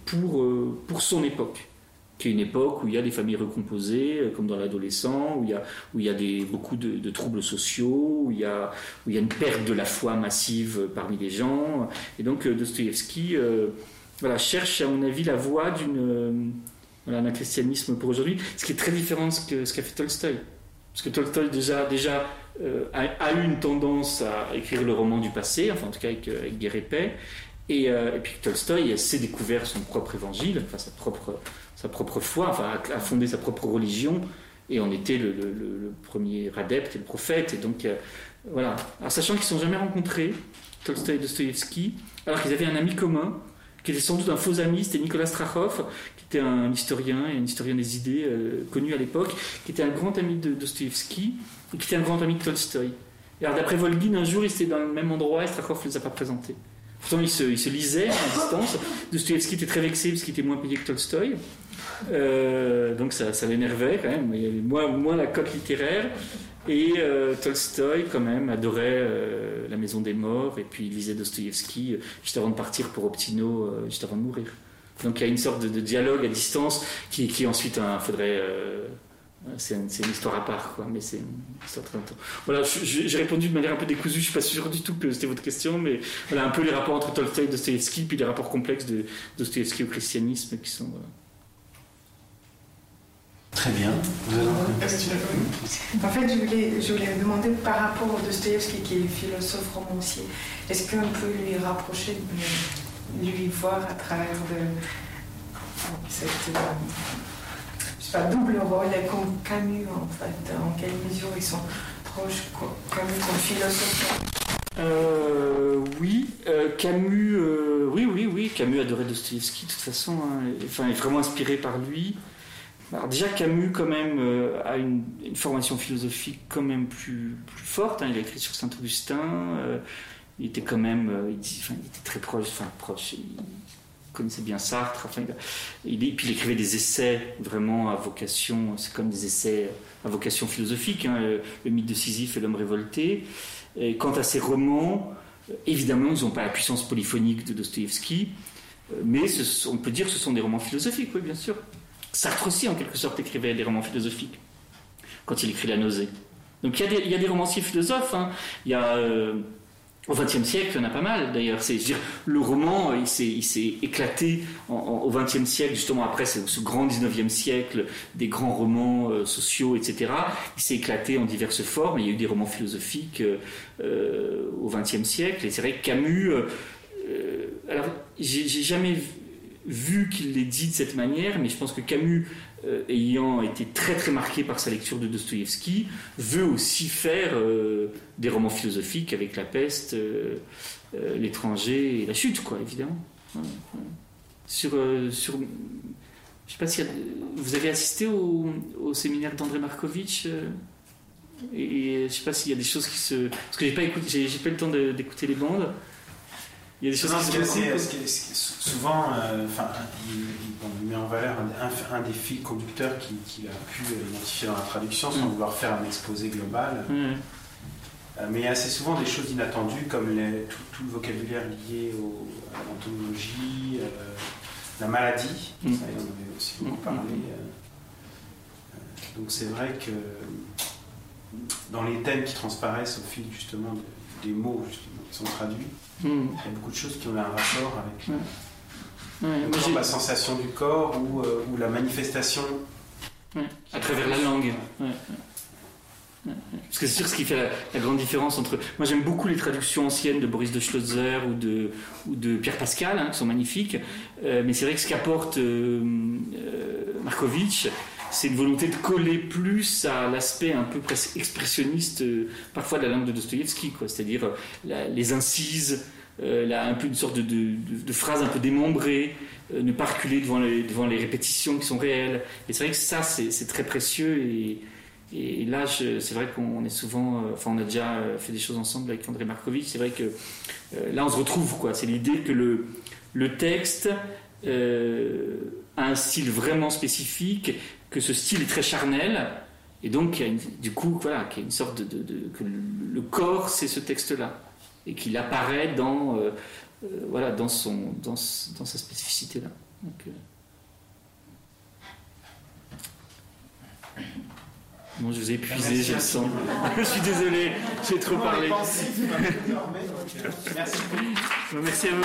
S2: pour, euh, pour son époque qui est une époque où il y a des familles recomposées, euh, comme dans l'adolescent, où il y a, où il y a des, beaucoup de, troubles sociaux, où il, y a, où il y a une perte de la foi massive parmi les gens. Et donc euh, Dostoïevski voilà, cherche, à mon avis, la voie d'une, voilà, d'un christianisme pour aujourd'hui, ce qui est très différent de ce qu'a fait Tolstoï. Parce que Tolstoï déjà, déjà a, eu une tendance à écrire le roman du passé, enfin en tout cas avec, avec Guerre et Paix, euh, et, puis Tolstoï s'est découvert son propre évangile, enfin sa propre, sa propre foi, enfin a, fondé sa propre religion, et en était le, premier adepte et le prophète. Et donc euh, voilà. Sachant qu'ils ne sont jamais rencontrés, Tolstoï et Dostoïevski, alors qu'ils avaient un ami commun, qui était sans doute un faux ami, c'était Nicolas Strachov, qui était un historien et un historien des idées euh, connu à l'époque, qui était un grand ami de Dostoevsky et qui était un grand ami de Tolstoï. Et alors d'après Volgin, un jour, ils étaient dans le même endroit et Strachov ne les a pas présentés. Pourtant, ils se, se lisaient à distance. Dostoevsky était très vexé parce qu'il était moins payé que Tolstoï. Euh, donc ça, l'énervait quand même. Il y avait moins, moins la cote littéraire. Et euh, Tolstoï, quand même, adorait euh, La Maison des Morts, et puis il lisait Dostoïevski juste avant de partir pour Optino, juste avant de mourir. Donc il y a une sorte de, dialogue à distance qui, ensuite il hein, faudrait. C'est une, une, histoire à part, quoi, mais c'est une histoire très longtemps. Voilà, j'ai répondu de manière un peu décousue, je suis pas sûr du tout que c'était votre question, mais voilà un peu les rapports entre Tolstoï et Dostoïevski, puis les rapports complexes de Dostoïevski au christianisme qui sont.
S1: Très bien.
S4: En fait, je voulais, je voulais demander par rapport au Dostoevsky, qui est philosophe romancier, est-ce qu'on peut lui rapprocher, lui voir à travers de cette pas, double rôle, comme Camus, en fait, en quelle mesure ils sont proches, Camus comme philosophe
S2: euh, oui, euh, Camus, euh, oui, oui, oui, Camus adorait Dostoevsky de toute façon, hein, enfin, il est vraiment inspiré par lui. Alors déjà Camus quand même a une, formation philosophique quand même plus, plus forte. Hein. Il a écrit sur Saint Augustin. Euh, il était quand même, euh, il, était très proche, enfin proche. Connaissait bien Sartre. Il, puis il écrivait des essais vraiment à vocation. C'est comme des essais à vocation philosophique. Hein, le, mythe de Sisyphe et l'homme révolté. Et quant à ses romans, évidemment, ils n'ont pas la puissance polyphonique de Dostoïevski. Mais on peut dire que ce sont des romans philosophiques, oui, bien sûr. Sartre aussi, en quelque sorte, écrivait des romans philosophiques quand il écrit La nausée. Donc il y a des, romanciers philosophes. Il y a, euh, au XXe siècle, il y en a pas mal d'ailleurs. C'est, dire, le roman, il s'est, éclaté au XXe siècle, justement après ce, grand XIXe siècle, des grands romans euh, sociaux, etc. Il s'est éclaté en diverses formes. Il y a eu des romans philosophiques euh, au XXe siècle. Et c'est vrai que Camus. alors, j'ai, j'ai jamais vu qu'il l'ait dit de cette manière, mais je pense que Camus, euh, ayant été très très marqué par sa lecture de Dostoïevski, veut aussi faire euh, des romans philosophiques avec la peste, euh, l'étranger et la chute, quoi, évidemment. Sur, sur, je sais pas si vous avez assisté au, séminaire d'André Markovitch et, je sais pas s'il y a des choses qui se parce que j'ai pas pas eu le temps d'écouter les bandes.
S1: Il y a des choses qui se Souvent, euh, il, met en valeur un, des fils conducteurs qu'il a pu identifier dans la traduction sans mm. vouloir faire un exposé global. Mm. Euh, mais il y a assez souvent des choses inattendues comme les, tout, le vocabulaire lié au, à l'entomologie, euh, la maladie, mm. ça il en avait aussi beaucoup parlé. donc c'est vrai que dans les thèmes qui transparaissent au fil justement des mots qui sont traduits. Il y a beaucoup de choses qui ont un rapport avec la sensation du corps ou, euh, ou la manifestation.
S2: À travers la langue. Parce que c'est sûr ce qui fait la, grande différence entre. Moi j'aime beaucoup les traductions anciennes de Boris de Schlosser ou de, ou de Pierre Pascal, hein, qui sont magnifiques. Euh, mais c'est vrai que ce qu'apporte euh, Markovitch, c'est une volonté de coller plus à l'aspect un peu presque expressionniste, euh, parfois de la langue de Dostoïevski, c'est-à-dire euh, les incises, euh, un peu une sorte de, de, phrase un peu démembrée, ne pas reculer devant les, devant les répétitions qui sont réelles. Et c'est vrai que ça, c'est très précieux. Et, et là, c'est vrai qu'on est souvent, enfin, on a déjà fait des choses ensemble avec André Markovitch. C'est vrai que là, on se retrouve, quoi. C'est l'idée que le, le texte a un style vraiment spécifique, que ce style est très charnel, et donc du coup, voilà, qu'il y a une sorte de, que le, corps, c'est ce texte-là, et qu'il apparaît dans, euh, euh, voilà, dans, son, dans, dans sa spécificité-là. Euh, bon, je vous ai épuisé, je le sens. je suis désolé, j'ai trop parlé.
S1: Merci.
S2: Merci à vous.